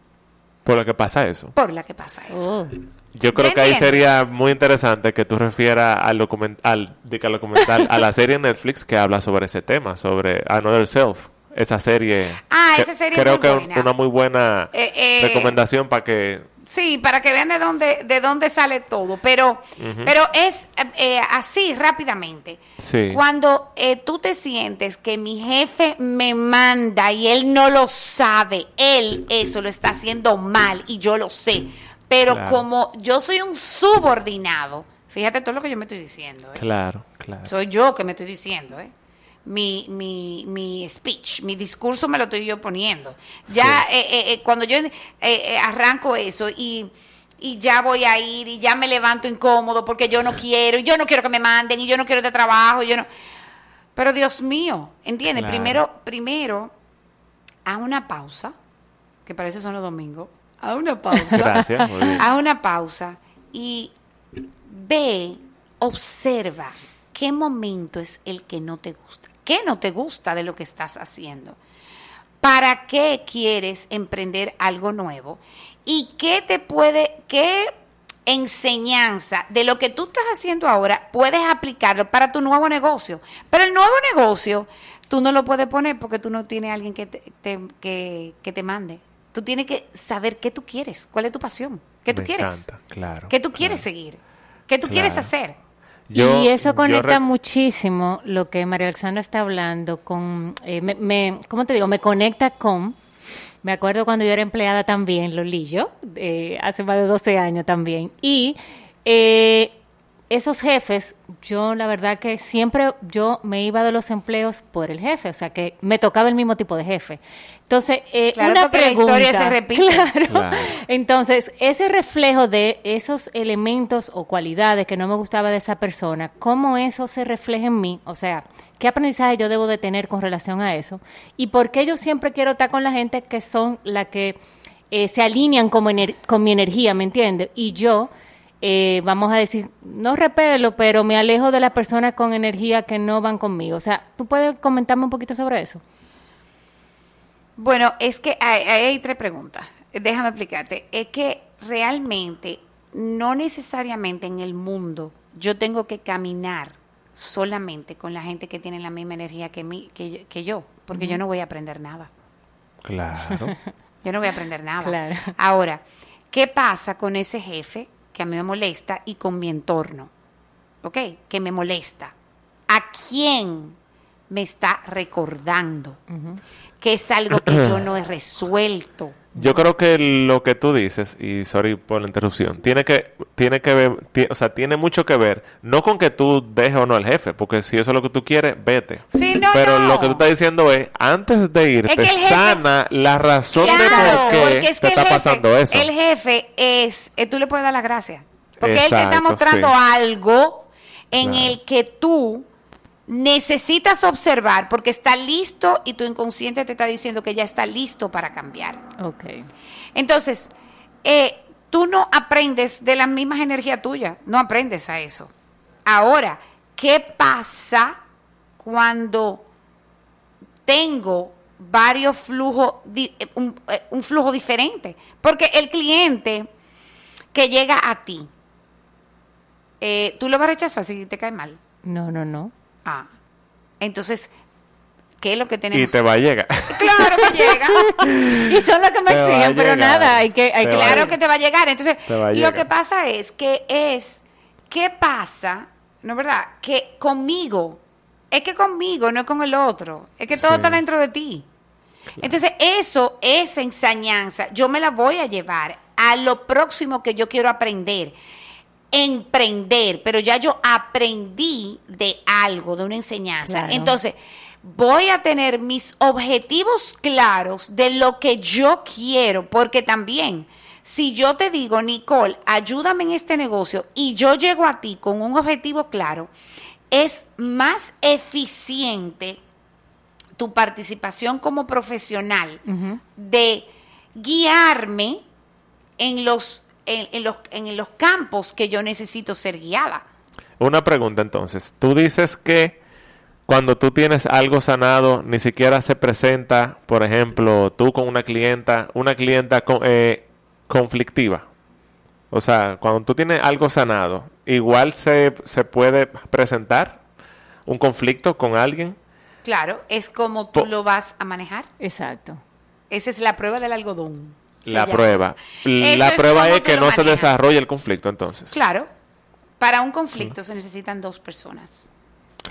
Por lo que pasa eso. por la que pasa eso. Oh. Yo creo ¿Me que ahí sería muy interesante que tú refieras al documental, de que al documental, a la serie Netflix que habla sobre ese tema, sobre Another Self. Esa serie. Ah, esa serie es Creo muy que es buena. una muy buena Eh, eh, recomendación para que. Sí, para que vean de dónde, de dónde sale todo. Pero, pero es eh, así rápidamente. Sí. Cuando eh, tú te sientes que mi jefe me manda y él no lo sabe, él eso lo está haciendo mal y yo lo sé. Pero Claro. como yo soy un subordinado, fíjate todo lo que yo me estoy diciendo. Claro, claro. Soy yo que me estoy diciendo, ¿eh? Mi, mi, mi speech, mi discurso me lo estoy yo poniendo. Ya eh, eh, eh, cuando yo eh, eh, arranco eso y, y ya voy a ir y ya me levanto incómodo porque yo no quiero, y yo no quiero que me manden y yo no quiero de trabajo, y yo no... Pero Dios mío, ¿entiendes? Claro. Primero, primero, a una pausa, que para eso son los domingos, a una pausa. Gracias, muy bien. A una pausa y ve, observa qué momento es el que no te gusta. ¿Qué no te gusta de lo que estás haciendo? ¿Para qué quieres emprender algo nuevo? ¿Y qué te puede, qué enseñanza de lo que tú estás haciendo ahora puedes aplicarlo para tu nuevo negocio? Pero el nuevo negocio tú no lo puedes poner porque tú no tienes alguien que te, te- que, que te mande. Tú tienes que saber qué tú quieres, cuál es tu pasión, qué tú Me quieres, encanta, claro, qué tú quieres seguir, qué tú quieres hacer. Yo- y eso conecta muchísimo lo que María Alexandra está hablando con, eh, me, me- ¿cómo te digo? Me conecta con, me acuerdo cuando yo era empleada también, Lolillo, eh, hace más de 12 años también, y eh, esos jefes, yo la verdad que siempre yo me iba de los empleos por el jefe, o sea que me tocaba el mismo tipo de jefe. Entonces, eh, Claro, una porque la pregunta, historia se repite. Claro. Claro. Entonces, ese reflejo de esos elementos o cualidades que no me gustaba de esa persona, ¿cómo eso se refleja en mí? O sea, ¿qué aprendizaje yo debo de tener con relación a eso? ¿Y por qué yo siempre quiero estar con la gente que son la que eh, se alinean como ener- con mi energía, ¿me entiendes? Y yo eh, vamos a decir, no repelo, pero me alejo de las personas con energía que no van conmigo. O sea, ¿tú puedes comentarme un poquito sobre eso? Bueno, es que hay, hay tres preguntas. Déjame explicarte. Es que realmente, no necesariamente en el mundo, yo tengo que caminar solamente con la gente que tiene la misma energía que, mí, que, que yo, porque yo no voy a aprender nada. Claro. Yo no voy a aprender nada. Claro. Ahora, ¿qué pasa con ese jefe que a mí me molesta y con mi entorno? ¿Ok? Que me molesta. ¿A quién me está recordando? Que es algo que yo no he resuelto. Yo creo que lo que tú dices, y sorry por la interrupción, tiene que, tiene que ver, o sea, tiene mucho que ver, no con que tú dejes o no al jefe, porque si eso es lo que tú quieres, vete. Sí, no, Pero no. lo que tú estás diciendo es, antes de irte, que el jefe- sana la razón Claro, de por qué porque es te que está jefe, pasando eso. el jefe es, eh, tú le puedes dar las gracias. Porque él te está mostrando sí. algo en Claro. el que tú necesitas observar porque está listo y tu inconsciente te está diciendo que ya está listo para cambiar. Ok. Entonces, eh, tú no aprendes de las mismas energías tuyas, no aprendes a eso. Ahora, ¿qué pasa cuando tengo varios flujos, eh, un, eh, un flujo diferente? Porque el cliente que llega a ti, eh, tú lo vas a rechazar si te cae mal. No, no, no. Ah, entonces, ¿qué es lo que tenemos? y te va a llegar. Claro que llega. Y son los que me Te exigen, pero llegar. nada, hay que... Hay Claro que te va a llegar. Entonces, Te va a lo llegar. que pasa es que es, ¿qué pasa? ¿No es verdad? Que conmigo, es que conmigo, no es con el otro. Es que todo Sí. está dentro de ti. Entonces, eso, esa enseñanza, yo me la voy a llevar a lo próximo que yo quiero aprender. Emprender, pero ya yo aprendí de algo, de una enseñanza. Claro. Entonces, voy a tener mis objetivos claros de lo que yo quiero, porque también, si yo te digo, Nicole, ayúdame en este negocio y yo llego a ti con un objetivo claro, es más eficiente tu participación como profesional de guiarme en los, en, en los, en los campos que yo necesito ser guiada. Una pregunta entonces. Tú dices que cuando tú tienes algo sanado, ni siquiera se presenta, por ejemplo, tú con una clienta, una clienta con- eh, conflictiva. O sea, cuando tú tienes algo sanado, igual se, se puede presentar un conflicto con alguien. Claro, es como tú Po- lo vas a manejar. Exacto. Esa es la prueba del algodón. La llama. prueba. Eso La prueba es que no se desarrolla el conflicto entonces. Claro. Para un conflicto se necesitan dos personas.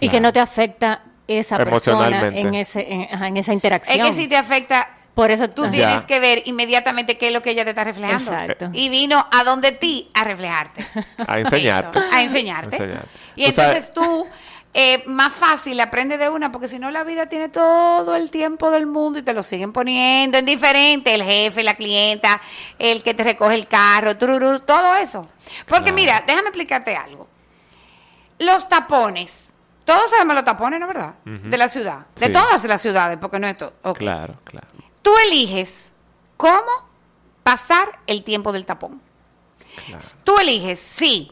Y que no te afecta esa persona en, ese, en, esa interacción. Es que si te afecta, Por eso tú ajá. tienes Ya. que ver inmediatamente qué es lo que ella te está reflejando. Exacto. Y vino a donde ti a reflejarte. A enseñarte. Eso, a enseñarte. A enseñarte. Y Tú sabes- entonces tú, eh, más fácil, aprendes de una, porque si no la vida tiene todo el tiempo del mundo y te lo siguen poniendo en diferente, el jefe, la clienta, el que te recoge el carro, tururú, todo eso. Porque Claro. mira, déjame explicarte algo. Los tapones, todos sabemos los tapones, ¿no es verdad? De la ciudad, de todas las ciudades, porque no es todo. Claro, claro. Tú eliges cómo pasar el tiempo del tapón. Tú eliges, sí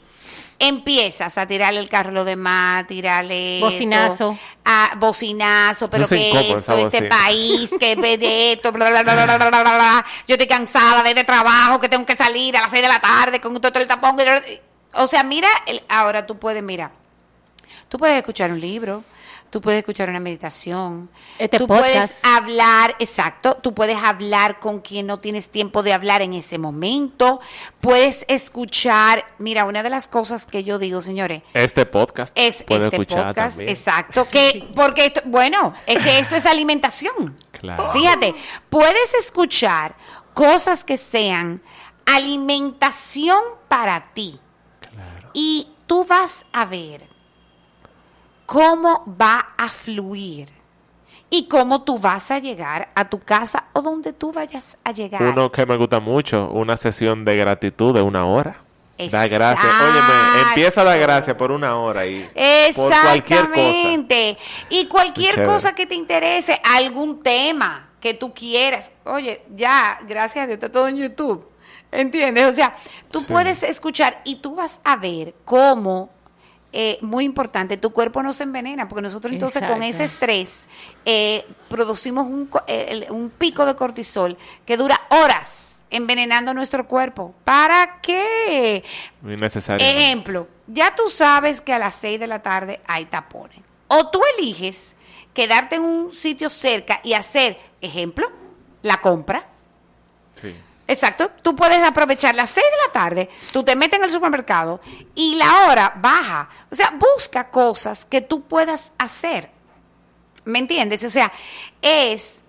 empiezas a tirarle el carro a lo demás, tirarle... Bocinazo. Esto, a, bocinazo, pero que esto, este bocina. país, que de esto, bla, bla, bla, bla, bla, bla, bla, Yo estoy cansada de este trabajo, que tengo que salir a las 6 de la tarde con todo el tapón. O sea, mira, el, ahora tú puedes, mira, tú puedes escuchar un libro, tú puedes escuchar una meditación, Este tú podcast. puedes hablar, exacto, tú puedes hablar con quien no tienes tiempo de hablar en ese momento, puedes escuchar, mira, una de las cosas que yo digo, señores, Este podcast. es puede este escuchar podcast, también. exacto, que porque esto, bueno, es que esto es alimentación. Claro. Fíjate, puedes escuchar cosas que sean alimentación para ti. Y tú vas a ver cómo va a fluir y cómo tú vas a llegar a tu casa o donde tú vayas a llegar. Uno que me gusta mucho, una sesión de gratitud de una hora. Da gracias. Óyeme, empieza a dar gracias por una hora y por cualquier cosa. Exactamente. Y cualquier cosa que te interese, algún tema que tú quieras. Oye, ya, gracias a Dios, está todo en YouTube. ¿Entiendes? O sea, tú Sí. puedes escuchar y tú vas a ver cómo, eh, muy importante, tu cuerpo no se envenena, porque nosotros entonces con ese estrés eh, producimos un, co- eh, el- un pico de cortisol que dura horas envenenando nuestro cuerpo. ¿Para qué? Innecesario. Ejemplo, ya tú sabes que a las 6 de la tarde hay tapones. O tú eliges quedarte en un sitio cerca y hacer, ejemplo, la compra. Sí. Exacto, tú puedes aprovechar las 6 de la tarde, tú te metes en el supermercado y la hora baja. O sea, busca cosas que tú puedas hacer. ¿Me entiendes? O sea, es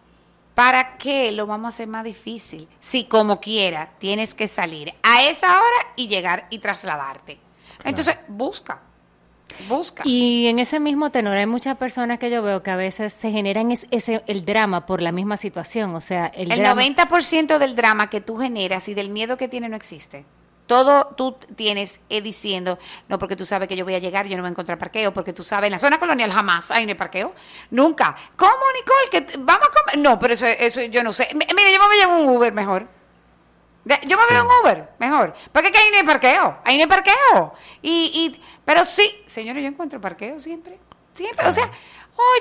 para qué lo vamos a hacer más difícil. Si como quiera tienes que salir a esa hora y llegar y trasladarte. Entonces, busca. Busca. Y en ese mismo tenor hay muchas personas que yo veo que a veces se generan es- ese, el drama por la misma situación. O sea, el, El drama. 90% del drama que tú generas y del miedo que tiene no existe. Todo tú tienes eh, diciendo, no, porque tú sabes que yo voy a llegar, yo no voy a encontrar parqueo, porque tú sabes, en la zona colonial jamás hay un parqueo. Nunca. ¿Cómo, Nicole? Que vamos a comer. No, pero eso, eso yo no sé. M- Mire, yo me voy a un Uber mejor. Yo me voy a Sí. un Uber, mejor. Porque es que ahí no hay parqueo. Ahí no hay parqueo. Y, y, pero sí, señores, yo encuentro parqueo siempre. Siempre. O sea,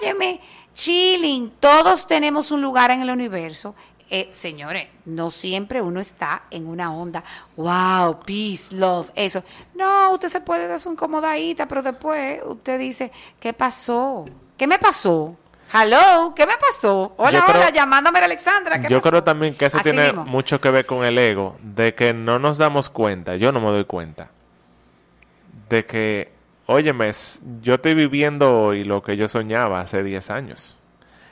óyeme, chilling. Todos tenemos un lugar en el universo. Eh, señores, no siempre uno está en una onda, wow, peace, love, eso. No, usted se puede dar su incomodadita, pero después usted dice, ¿qué pasó? ¿Qué me pasó? Hello, ¿qué me pasó? Hola, creo- hola, llamándome a Alexandra. ¿qué Yo pasó? creo también que eso Así tiene mismo. mucho que ver con el ego, de que no nos damos cuenta, yo no me doy cuenta, de que, óyeme, yo estoy viviendo hoy lo que yo soñaba hace 10 años.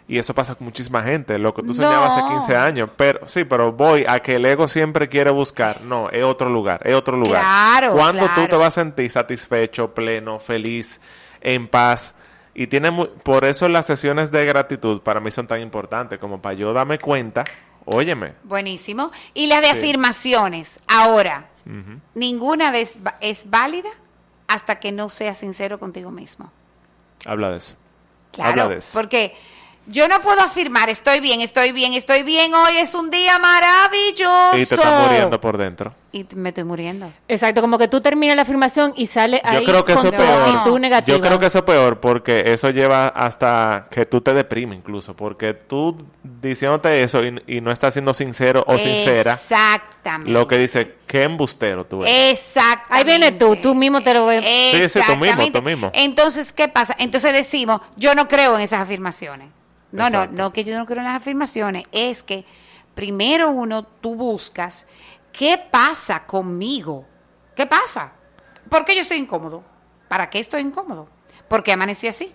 Y eso pasa con muchísima gente, lo que tú soñabas hace No. 15 años, pero sí, pero voy a que el ego siempre quiere buscar, no, es otro lugar, es otro lugar. Claro, ¿Cuándo tú claro. te vas a sentir satisfecho, pleno, feliz, en paz? Y tiene por eso las sesiones de gratitud para mí son tan importantes, como para yo darme cuenta, óyeme, Buenísimo. Y las de Sí. afirmaciones. Ahora, ninguna de es, es válida hasta que no seas sincero contigo mismo. habla de eso. Claro, Habla de eso. porque yo no puedo afirmar, estoy bien, estoy bien, estoy bien, hoy es un día maravilloso. Y te estás muriendo por dentro. Y me estoy muriendo. Exacto, como que tú terminas la afirmación y sale ahí Yo creo que eso con es tu peor. actitud negativa. Yo creo que eso es peor porque eso lleva hasta que tú te deprimes incluso. Porque tú diciéndote eso y, y no estás siendo sincero o sincera, Exactamente. lo que dice, qué embustero tú eres. Exactamente. Ahí viene tú, tú mismo te lo ves. Sí, sí, tú mismo, tú mismo. Entonces, ¿qué pasa? Entonces decimos, yo no creo en esas afirmaciones. No, Exacto. no, no que yo no creo en las afirmaciones, es que primero uno, tú buscas, ¿qué pasa conmigo? ¿Qué pasa? ¿Por qué yo estoy incómodo? ¿Para qué estoy incómodo? Porque amanecí así.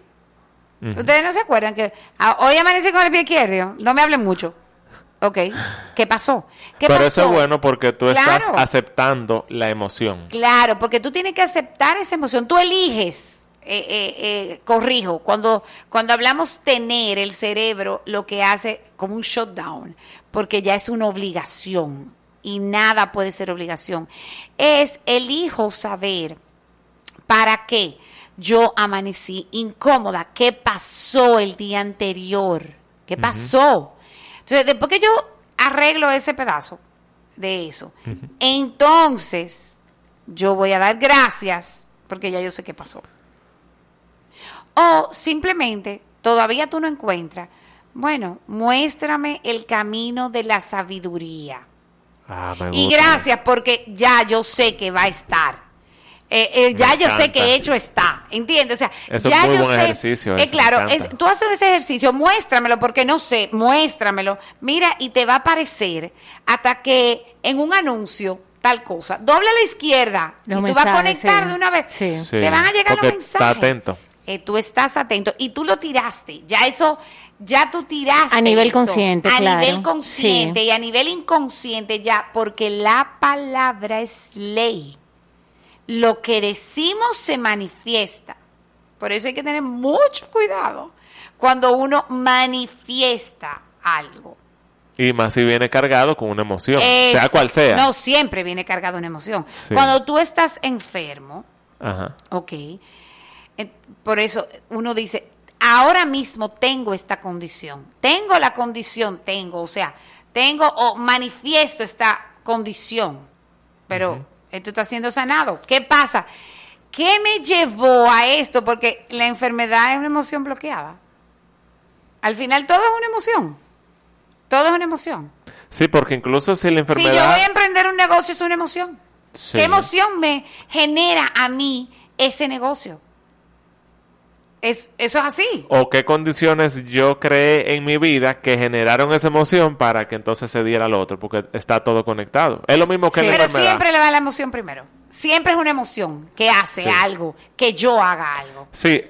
Ustedes no se acuerdan que ah, hoy amanecí con el pie izquierdo. No me hablen mucho. Ok. ¿Qué pasó? ¿Qué Pero pasó? eso es bueno porque tú estás aceptando la emoción. Claro, porque tú tienes que aceptar esa emoción. Tú eliges, eh, eh, eh, corrijo, cuando, cuando hablamos tener el cerebro, lo que hace como un shutdown, porque ya es una obligación y nada puede ser obligación. Es elijo saber para qué yo amanecí incómoda, qué pasó el día anterior, qué pasó. Entonces, después que yo arreglo ese pedazo de eso, entonces yo voy a dar gracias porque ya yo sé qué pasó. O simplemente, todavía tú no encuentras, bueno, muéstrame el camino de la sabiduría. Ah, me Y gracias porque ya yo sé que va a estar. Eh, eh, ya yo sé que hecho está, ¿entiendes? O sea, Eso ya es muy yo buen sé, ejercicio, eh, eso, claro, es- tú haces ese ejercicio, muéstramelo porque no sé, muéstramelo. Mira, y te va a aparecer hasta que en un anuncio tal cosa, doble a la izquierda Los y tú vas a conectar sí. de una vez. Sí. Sí, Te van a llegar porque los mensajes. está atento. Eh, tú estás atento y tú lo tiraste. Ya eso, ya tú tiraste. A nivel eso. consciente, A claro. nivel consciente Sí. y a nivel inconsciente ya, porque la palabra es ley. Lo que decimos se manifiesta. Por eso hay que tener mucho cuidado cuando uno manifiesta algo. Y más si viene cargado con una emoción, Es- sea cual sea. No siempre viene cargado una emoción. Sí. Cuando tú estás enfermo, Ajá. Ok. Por eso uno dice, ahora mismo tengo esta condición. Tengo la condición, tengo, o sea, tengo o manifiesto esta condición, pero esto está siendo sanado. ¿Qué pasa? ¿Qué me llevó a esto? Porque la enfermedad es una emoción bloqueada. Al final todo es una emoción. Todo es una emoción. Sí, porque incluso si la Si yo enfermedad... voy a emprender un negocio es una emoción. Sí. ¿Qué emoción me genera a mí ese negocio? Es, eso es así. o qué condiciones yo creé en mi vida que generaron esa emoción para que entonces se diera al otro, porque está todo conectado. Es lo mismo que Sí. la Pero enfermedad. siempre le va la emoción primero. Siempre es una emoción que hace Sí. algo, que yo haga algo. Sí,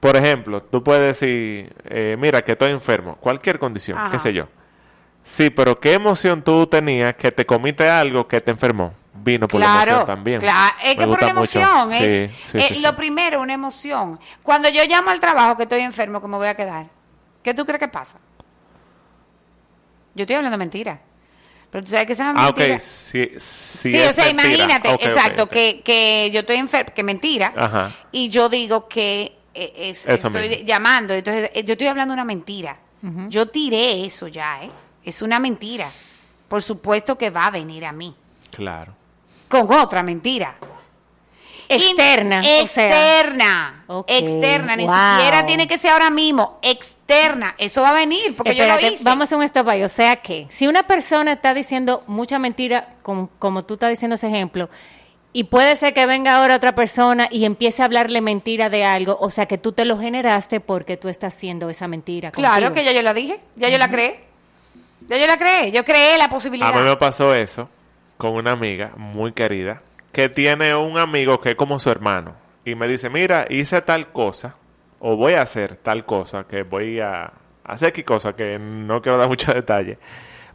por ejemplo, tú puedes decir, eh, mira, que estoy enfermo, cualquier condición, Ajá. qué sé yo. Sí, pero ¿qué emoción tú tenías que te comiste algo que te enfermó? Vino por la emoción también. claro, es Me que por mucho. emoción, Sí, es sí, eh, sí, sí. lo primero, una emoción. Cuando yo llamo al trabajo que estoy enfermo, que me voy a quedar, ¿qué tú crees que pasa? Yo estoy hablando mentira. Pero tú sabes que esa es Ah, mentira. ok, sí, sí, Sí, es o sea, mentira. imagínate, exacto. Que, que yo estoy enfermo, que mentira, Ajá. y yo digo que eh, es, Eso estoy mismo. llamando, entonces eh, yo estoy hablando una mentira. Yo tiré eso ya, ¿eh? Es una mentira. Por supuesto que va a venir a mí, Claro. Con otra mentira. Externa. In- o sea. externa. Externa. Ni wow. siquiera tiene que ser ahora mismo. Externa. Eso va a venir porque yo lo hice. Vamos a hacer un stop ahí. O sea que, si una persona está diciendo mucha mentira, como, como tú estás diciendo ese ejemplo, y puede ser que venga ahora otra persona y empiece a hablarle mentira de algo, o sea que tú te lo generaste porque tú estás haciendo esa mentira. Claro contigo. que ya yo la dije. Ya yo la creé. Ya yo la creé. Yo creé la posibilidad. A mí me pasó eso con una amiga muy querida que tiene un amigo que es como su hermano y me dice, mira, hice tal cosa o voy a hacer tal cosa que voy a hacer qué cosa que no quiero dar mucho detalle,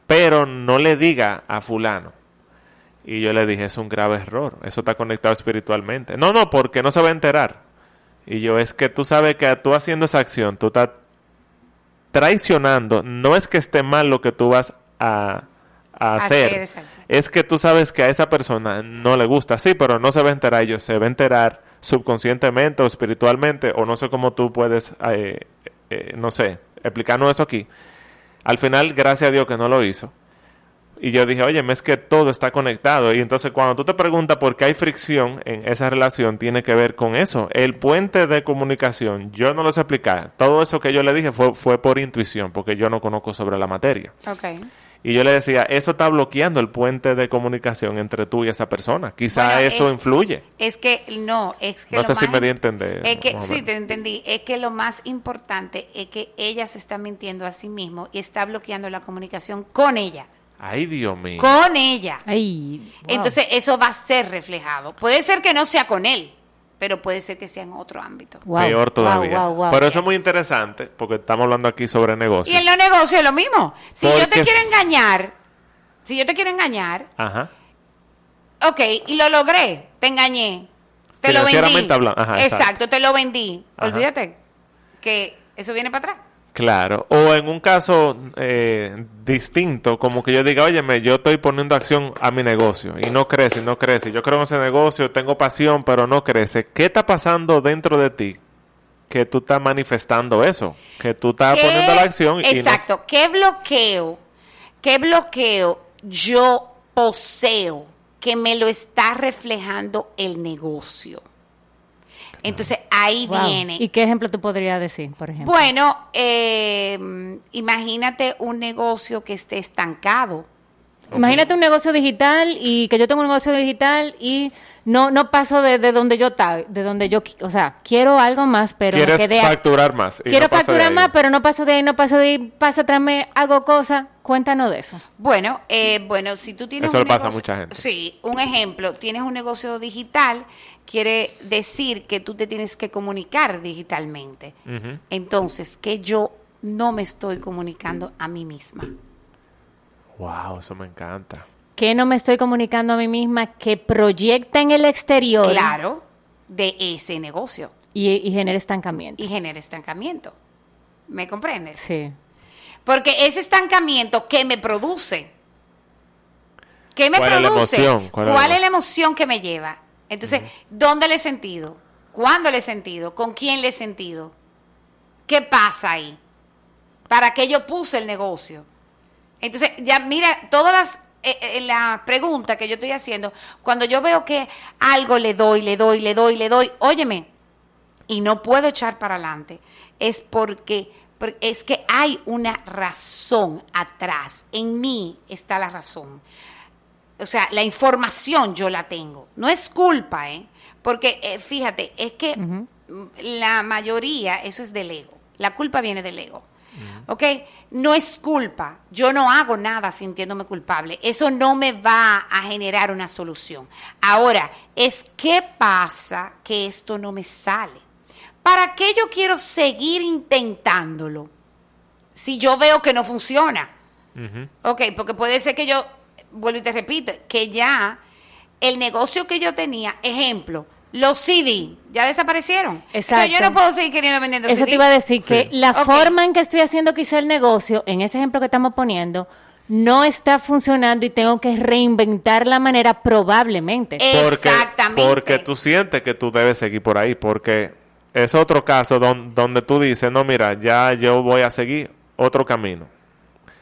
pero no le diga a fulano. Y yo le dije, es un grave error, eso está conectado espiritualmente. No, no, porque no se va a enterar. Y yo, es que tú sabes que tú haciendo esa acción, tú estás traicionando, no es que esté mal lo que tú vas a, a Hacer. Es que tú sabes que a esa persona no le gusta, sí, pero no se va a enterar ellos, se va a enterar subconscientemente o espiritualmente, o no sé cómo tú puedes, eh, eh, no sé, explicarnos eso aquí. Al final, gracias a Dios que no lo hizo. Y yo dije, oye, es que todo está conectado. Y entonces cuando tú te preguntas por qué hay fricción en esa relación, tiene que ver con eso. El puente de comunicación, yo no lo sé explicar. Todo eso que yo le dije fue, fue por intuición, porque yo no conozco sobre la materia. Ok. Y yo le decía, eso está bloqueando el puente de comunicación entre tú y esa persona. Quizá Bueno, eso es- influye. Es que no, es que No lo sé si me di a entender, Es que sí, te entendí. Es que lo más importante es que ella se está mintiendo a sí mismo y está bloqueando la comunicación con ella. Ay, Dios mío. Con ella. Ay, wow. Entonces eso va a ser reflejado. Puede ser que no sea con él, pero puede ser que sea en otro ámbito. Wow, Peor todavía. wow, wow. Pero eso es muy interesante, porque estamos hablando aquí sobre Y negocios. en los negocios es lo mismo. Si yo te quiero engañar, si yo te quiero engañar, Ajá. ok, y lo logré, te engañé, te lo vendí. Ajá, exacto. exacto. te lo vendí. Ajá. Olvídate que eso viene para atrás. Claro. O en un caso eh, distinto, como que yo diga, óyeme, yo estoy poniendo acción a mi negocio y no crece, y no crece. Yo creo en ese negocio, tengo pasión, pero no crece. ¿Qué está pasando dentro de ti? Que tú estás manifestando eso, que tú estás ¿Qué- poniendo la acción y no- Exacto. ¿Qué bloqueo, qué bloqueo yo poseo que me lo está reflejando el negocio? Entonces ahí Wow. viene. ¿Y qué ejemplo tú podrías decir, por ejemplo? Bueno, eh, imagínate un negocio que esté estancado. Imagínate un negocio digital y que yo tengo un negocio digital y no no paso de, de donde yo de donde yo, o sea, quiero algo más, pero me quieres quedé a- facturar más. y quiero no facturar ahí. más, pero no paso de ahí, no paso de ahí, pasa atrás, me hago cosas. Cuéntanos de eso. Bueno, eh, bueno, si tú tienes Eso un le pasa a negocio- mucha gente. Sí, un ejemplo, tienes un negocio digital, quiere decir que tú te tienes que comunicar digitalmente. Entonces, que yo no me estoy comunicando a mí misma. Wow, eso me encanta. Que no me estoy comunicando a mí misma, que proyecta en el exterior Claro, de ese negocio y, y genera estancamiento. y genera estancamiento. ¿Me comprendes? Sí. Porque ese estancamiento, ¿qué me produce? ¿Qué me ¿Cuál es la produce? emoción? ¿Cuál es la emoción que me lleva? Entonces, ¿dónde le he sentido? ¿Cuándo le he sentido? ¿Con quién le he sentido? ¿Qué pasa ahí? ¿Para qué yo puse el negocio? Entonces, ya mira, todas las eh, eh, la pregunta que yo estoy haciendo, cuando yo veo que algo le doy, le doy, le doy, le doy, óyeme, y no puedo echar para adelante, es porque, porque es que hay una razón atrás. En mí está la razón. O sea, la información yo la tengo. No es culpa, ¿eh? Porque eh, fíjate, es que la mayoría, eso es del ego. La culpa viene del ego. ¿Ok? No es culpa. Yo no hago nada sintiéndome culpable. Eso no me va a generar una solución. Ahora, es qué pasa que esto no me sale. ¿Para qué yo quiero seguir intentándolo si yo veo que no funciona? Ok, porque puede ser que yo, vuelvo y te repito, que ya el negocio que yo tenía, ejemplo, los CD ya desaparecieron. Exacto. Entonces, yo no puedo seguir queriendo vendiendo Eso CD. te iba a decir que la forma en que estoy haciendo quizá el negocio, en ese ejemplo que estamos poniendo, no está funcionando y tengo que reinventar la manera probablemente. Porque, Exactamente. porque tú sientes que tú debes seguir por ahí, porque es otro caso don- donde tú dices, no, mira, ya yo voy a seguir otro camino.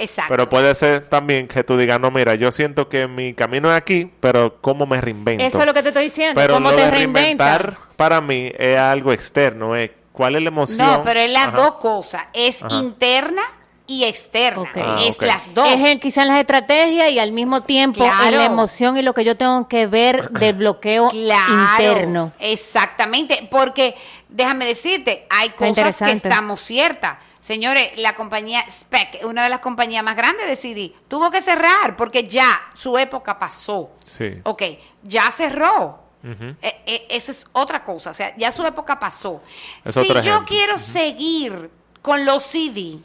Exacto. Pero puede ser también que tú digas, no, mira, yo siento que mi camino es aquí, pero ¿cómo me reinvento? Eso es lo que te estoy diciendo. Pero ¿Cómo lo te de para mí es algo externo, es cuál es la emoción. No, pero es las Ajá. dos cosas. Es Ajá. interna y externa. Ah, es las dos. Es en, quizá en las estrategias y al mismo tiempo Claro. en la emoción y lo que yo tengo que ver del bloqueo Claro, interno. Exactamente, porque déjame decirte, hay cosas que estamos ciertas. Señores, la compañía SPEC, una de las compañías más grandes de CD, tuvo que cerrar porque ya su época pasó. Sí. Ok, ya cerró. Eh, eh, eso es otra cosa, o sea, ya su época pasó. Es si yo ejemplo. quiero seguir con los CD,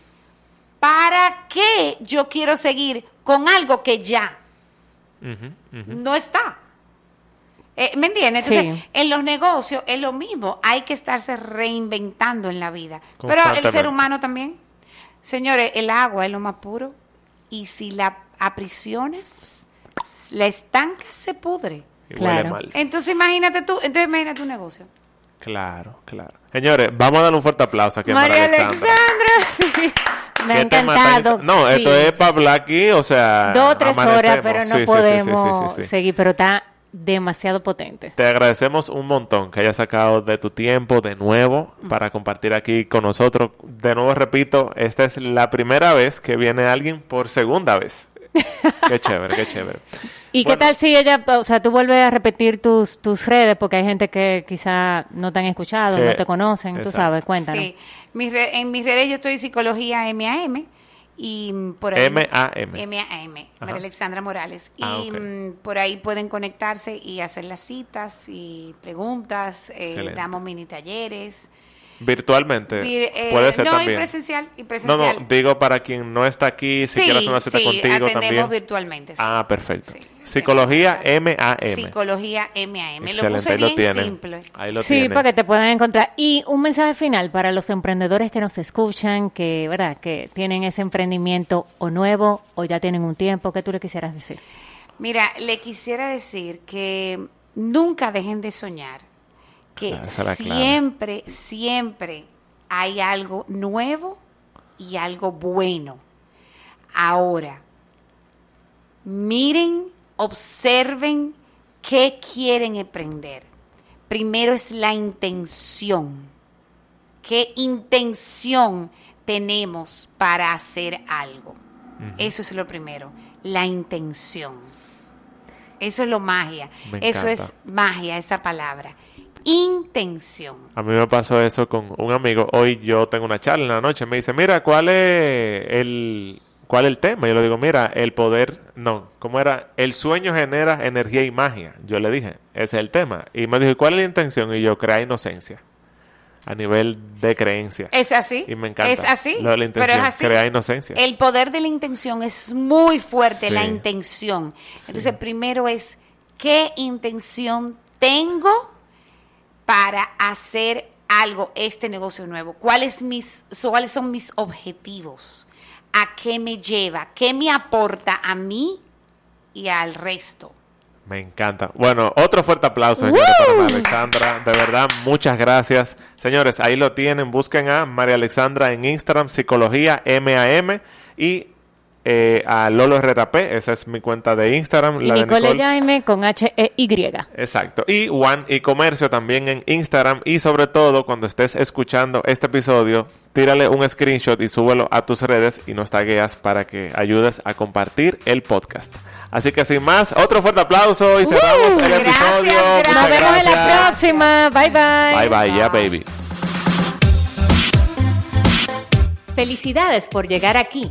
¿para qué yo quiero seguir con algo que ya no está? Eh, ¿Me entiendes? Entonces, Sí. en los negocios es lo mismo, hay que estarse reinventando en la vida. Pero el ser humano también. Señores, el agua es lo más puro y si la aprisionas, la estanca se pudre. Y Claro. huele mal. Entonces imagínate tú, entonces imagínate un negocio. Claro, claro. Señores, vamos a darle un fuerte aplauso aquí a María María Alexandra, sí. Me ha ¿Qué tema tan encantado. No, sí. esto es para hablar aquí, o sea. Dos o tres horas, pero no Sí, sí, sí, sí, podemos sí, sí. seguir, pero está demasiado potente. Te agradecemos un montón que hayas sacado de tu tiempo de nuevo para compartir aquí con nosotros. De nuevo repito, esta es la primera vez que viene alguien por segunda vez. Qué chévere, qué chévere. ¿Y Bueno. qué tal si ella, o sea, tú vuelves a repetir tus, tus redes? Porque hay gente que quizá no te han escuchado, Que- no te conocen, tú Exacto. sabes, cuéntanos. Sí. Mis en mis redes yo estoy psicología MAM y mm, por ahí M-A-M. MAM. María Alexandra Morales. Y Ah, ok. mm, por ahí pueden conectarse y hacer las citas y preguntas. eh, damos mini talleres. Virtualmente. Vir- eh, puede ser no, también. y presencial. Y No, presencial. no, digo para quien no está aquí, si sí, quiere hacer una cita sí, contigo también. virtualmente. sí. Ah, perfecto. Sí. Psicología M-A-M. Psicología MAM. Lo Excelente, puse ahí lo bien tienen. simple. Ahí lo Sí, tienen. para que te puedan encontrar. Y un mensaje final para los emprendedores que nos escuchan, que, ¿verdad? que tienen ese emprendimiento o nuevo o ya tienen un tiempo. ¿Qué tú le quisieras decir? Mira, le quisiera decir que nunca dejen de soñar, que clave. siempre, siempre hay algo nuevo y algo bueno. Ahora, miren, observen qué quieren emprender. Primero es la intención. ¿Qué intención tenemos para hacer algo? Eso es lo primero, la intención. Eso es lo magia. Eso es magia, esa palabra. Intención. A mí me pasó eso con un amigo. Hoy yo tengo una charla en la noche. Me dice, mira, ¿cuál es el, cuál es el tema? Yo le digo, mira, el poder, no, ¿cómo era? El sueño genera energía y magia. Yo le dije, ese es el tema. Y me dijo, ¿y ¿cuál es la intención? Y yo, crear inocencia. A nivel de creencia. Es así. Y me encanta. Es así. Lo de la pero intención, es así. crear inocencia. El poder de la intención es muy fuerte, Sí. la intención. Sí. Entonces, primero es, ¿qué intención tengo para hacer algo, este negocio nuevo? ¿Cuáles, mis, ¿Cuáles son mis objetivos? ¿A qué me lleva? ¿Qué me aporta a mí y al resto? Me encanta. Bueno, otro fuerte aplauso, señores, para María Alexandra. De verdad, muchas gracias. Señores, ahí lo tienen. Busquen a María Alexandra en Instagram, Psicología MAM. Y eh, a Lolo Herrera P, esa es mi cuenta de Instagram. Y la de Nicole Nicole. Jaime con H-E-Y. Exacto. Y One y Comercio también en Instagram. Y sobre todo, cuando estés escuchando este episodio, tírale un screenshot y súbelo a tus redes y nos tagueas para que ayudes a compartir el podcast. Así que sin más, otro fuerte aplauso y cerramos el gracias, episodio. gracias. Nos vemos en la próxima. Bye bye. Bye bye, ya baby. Felicidades por llegar aquí.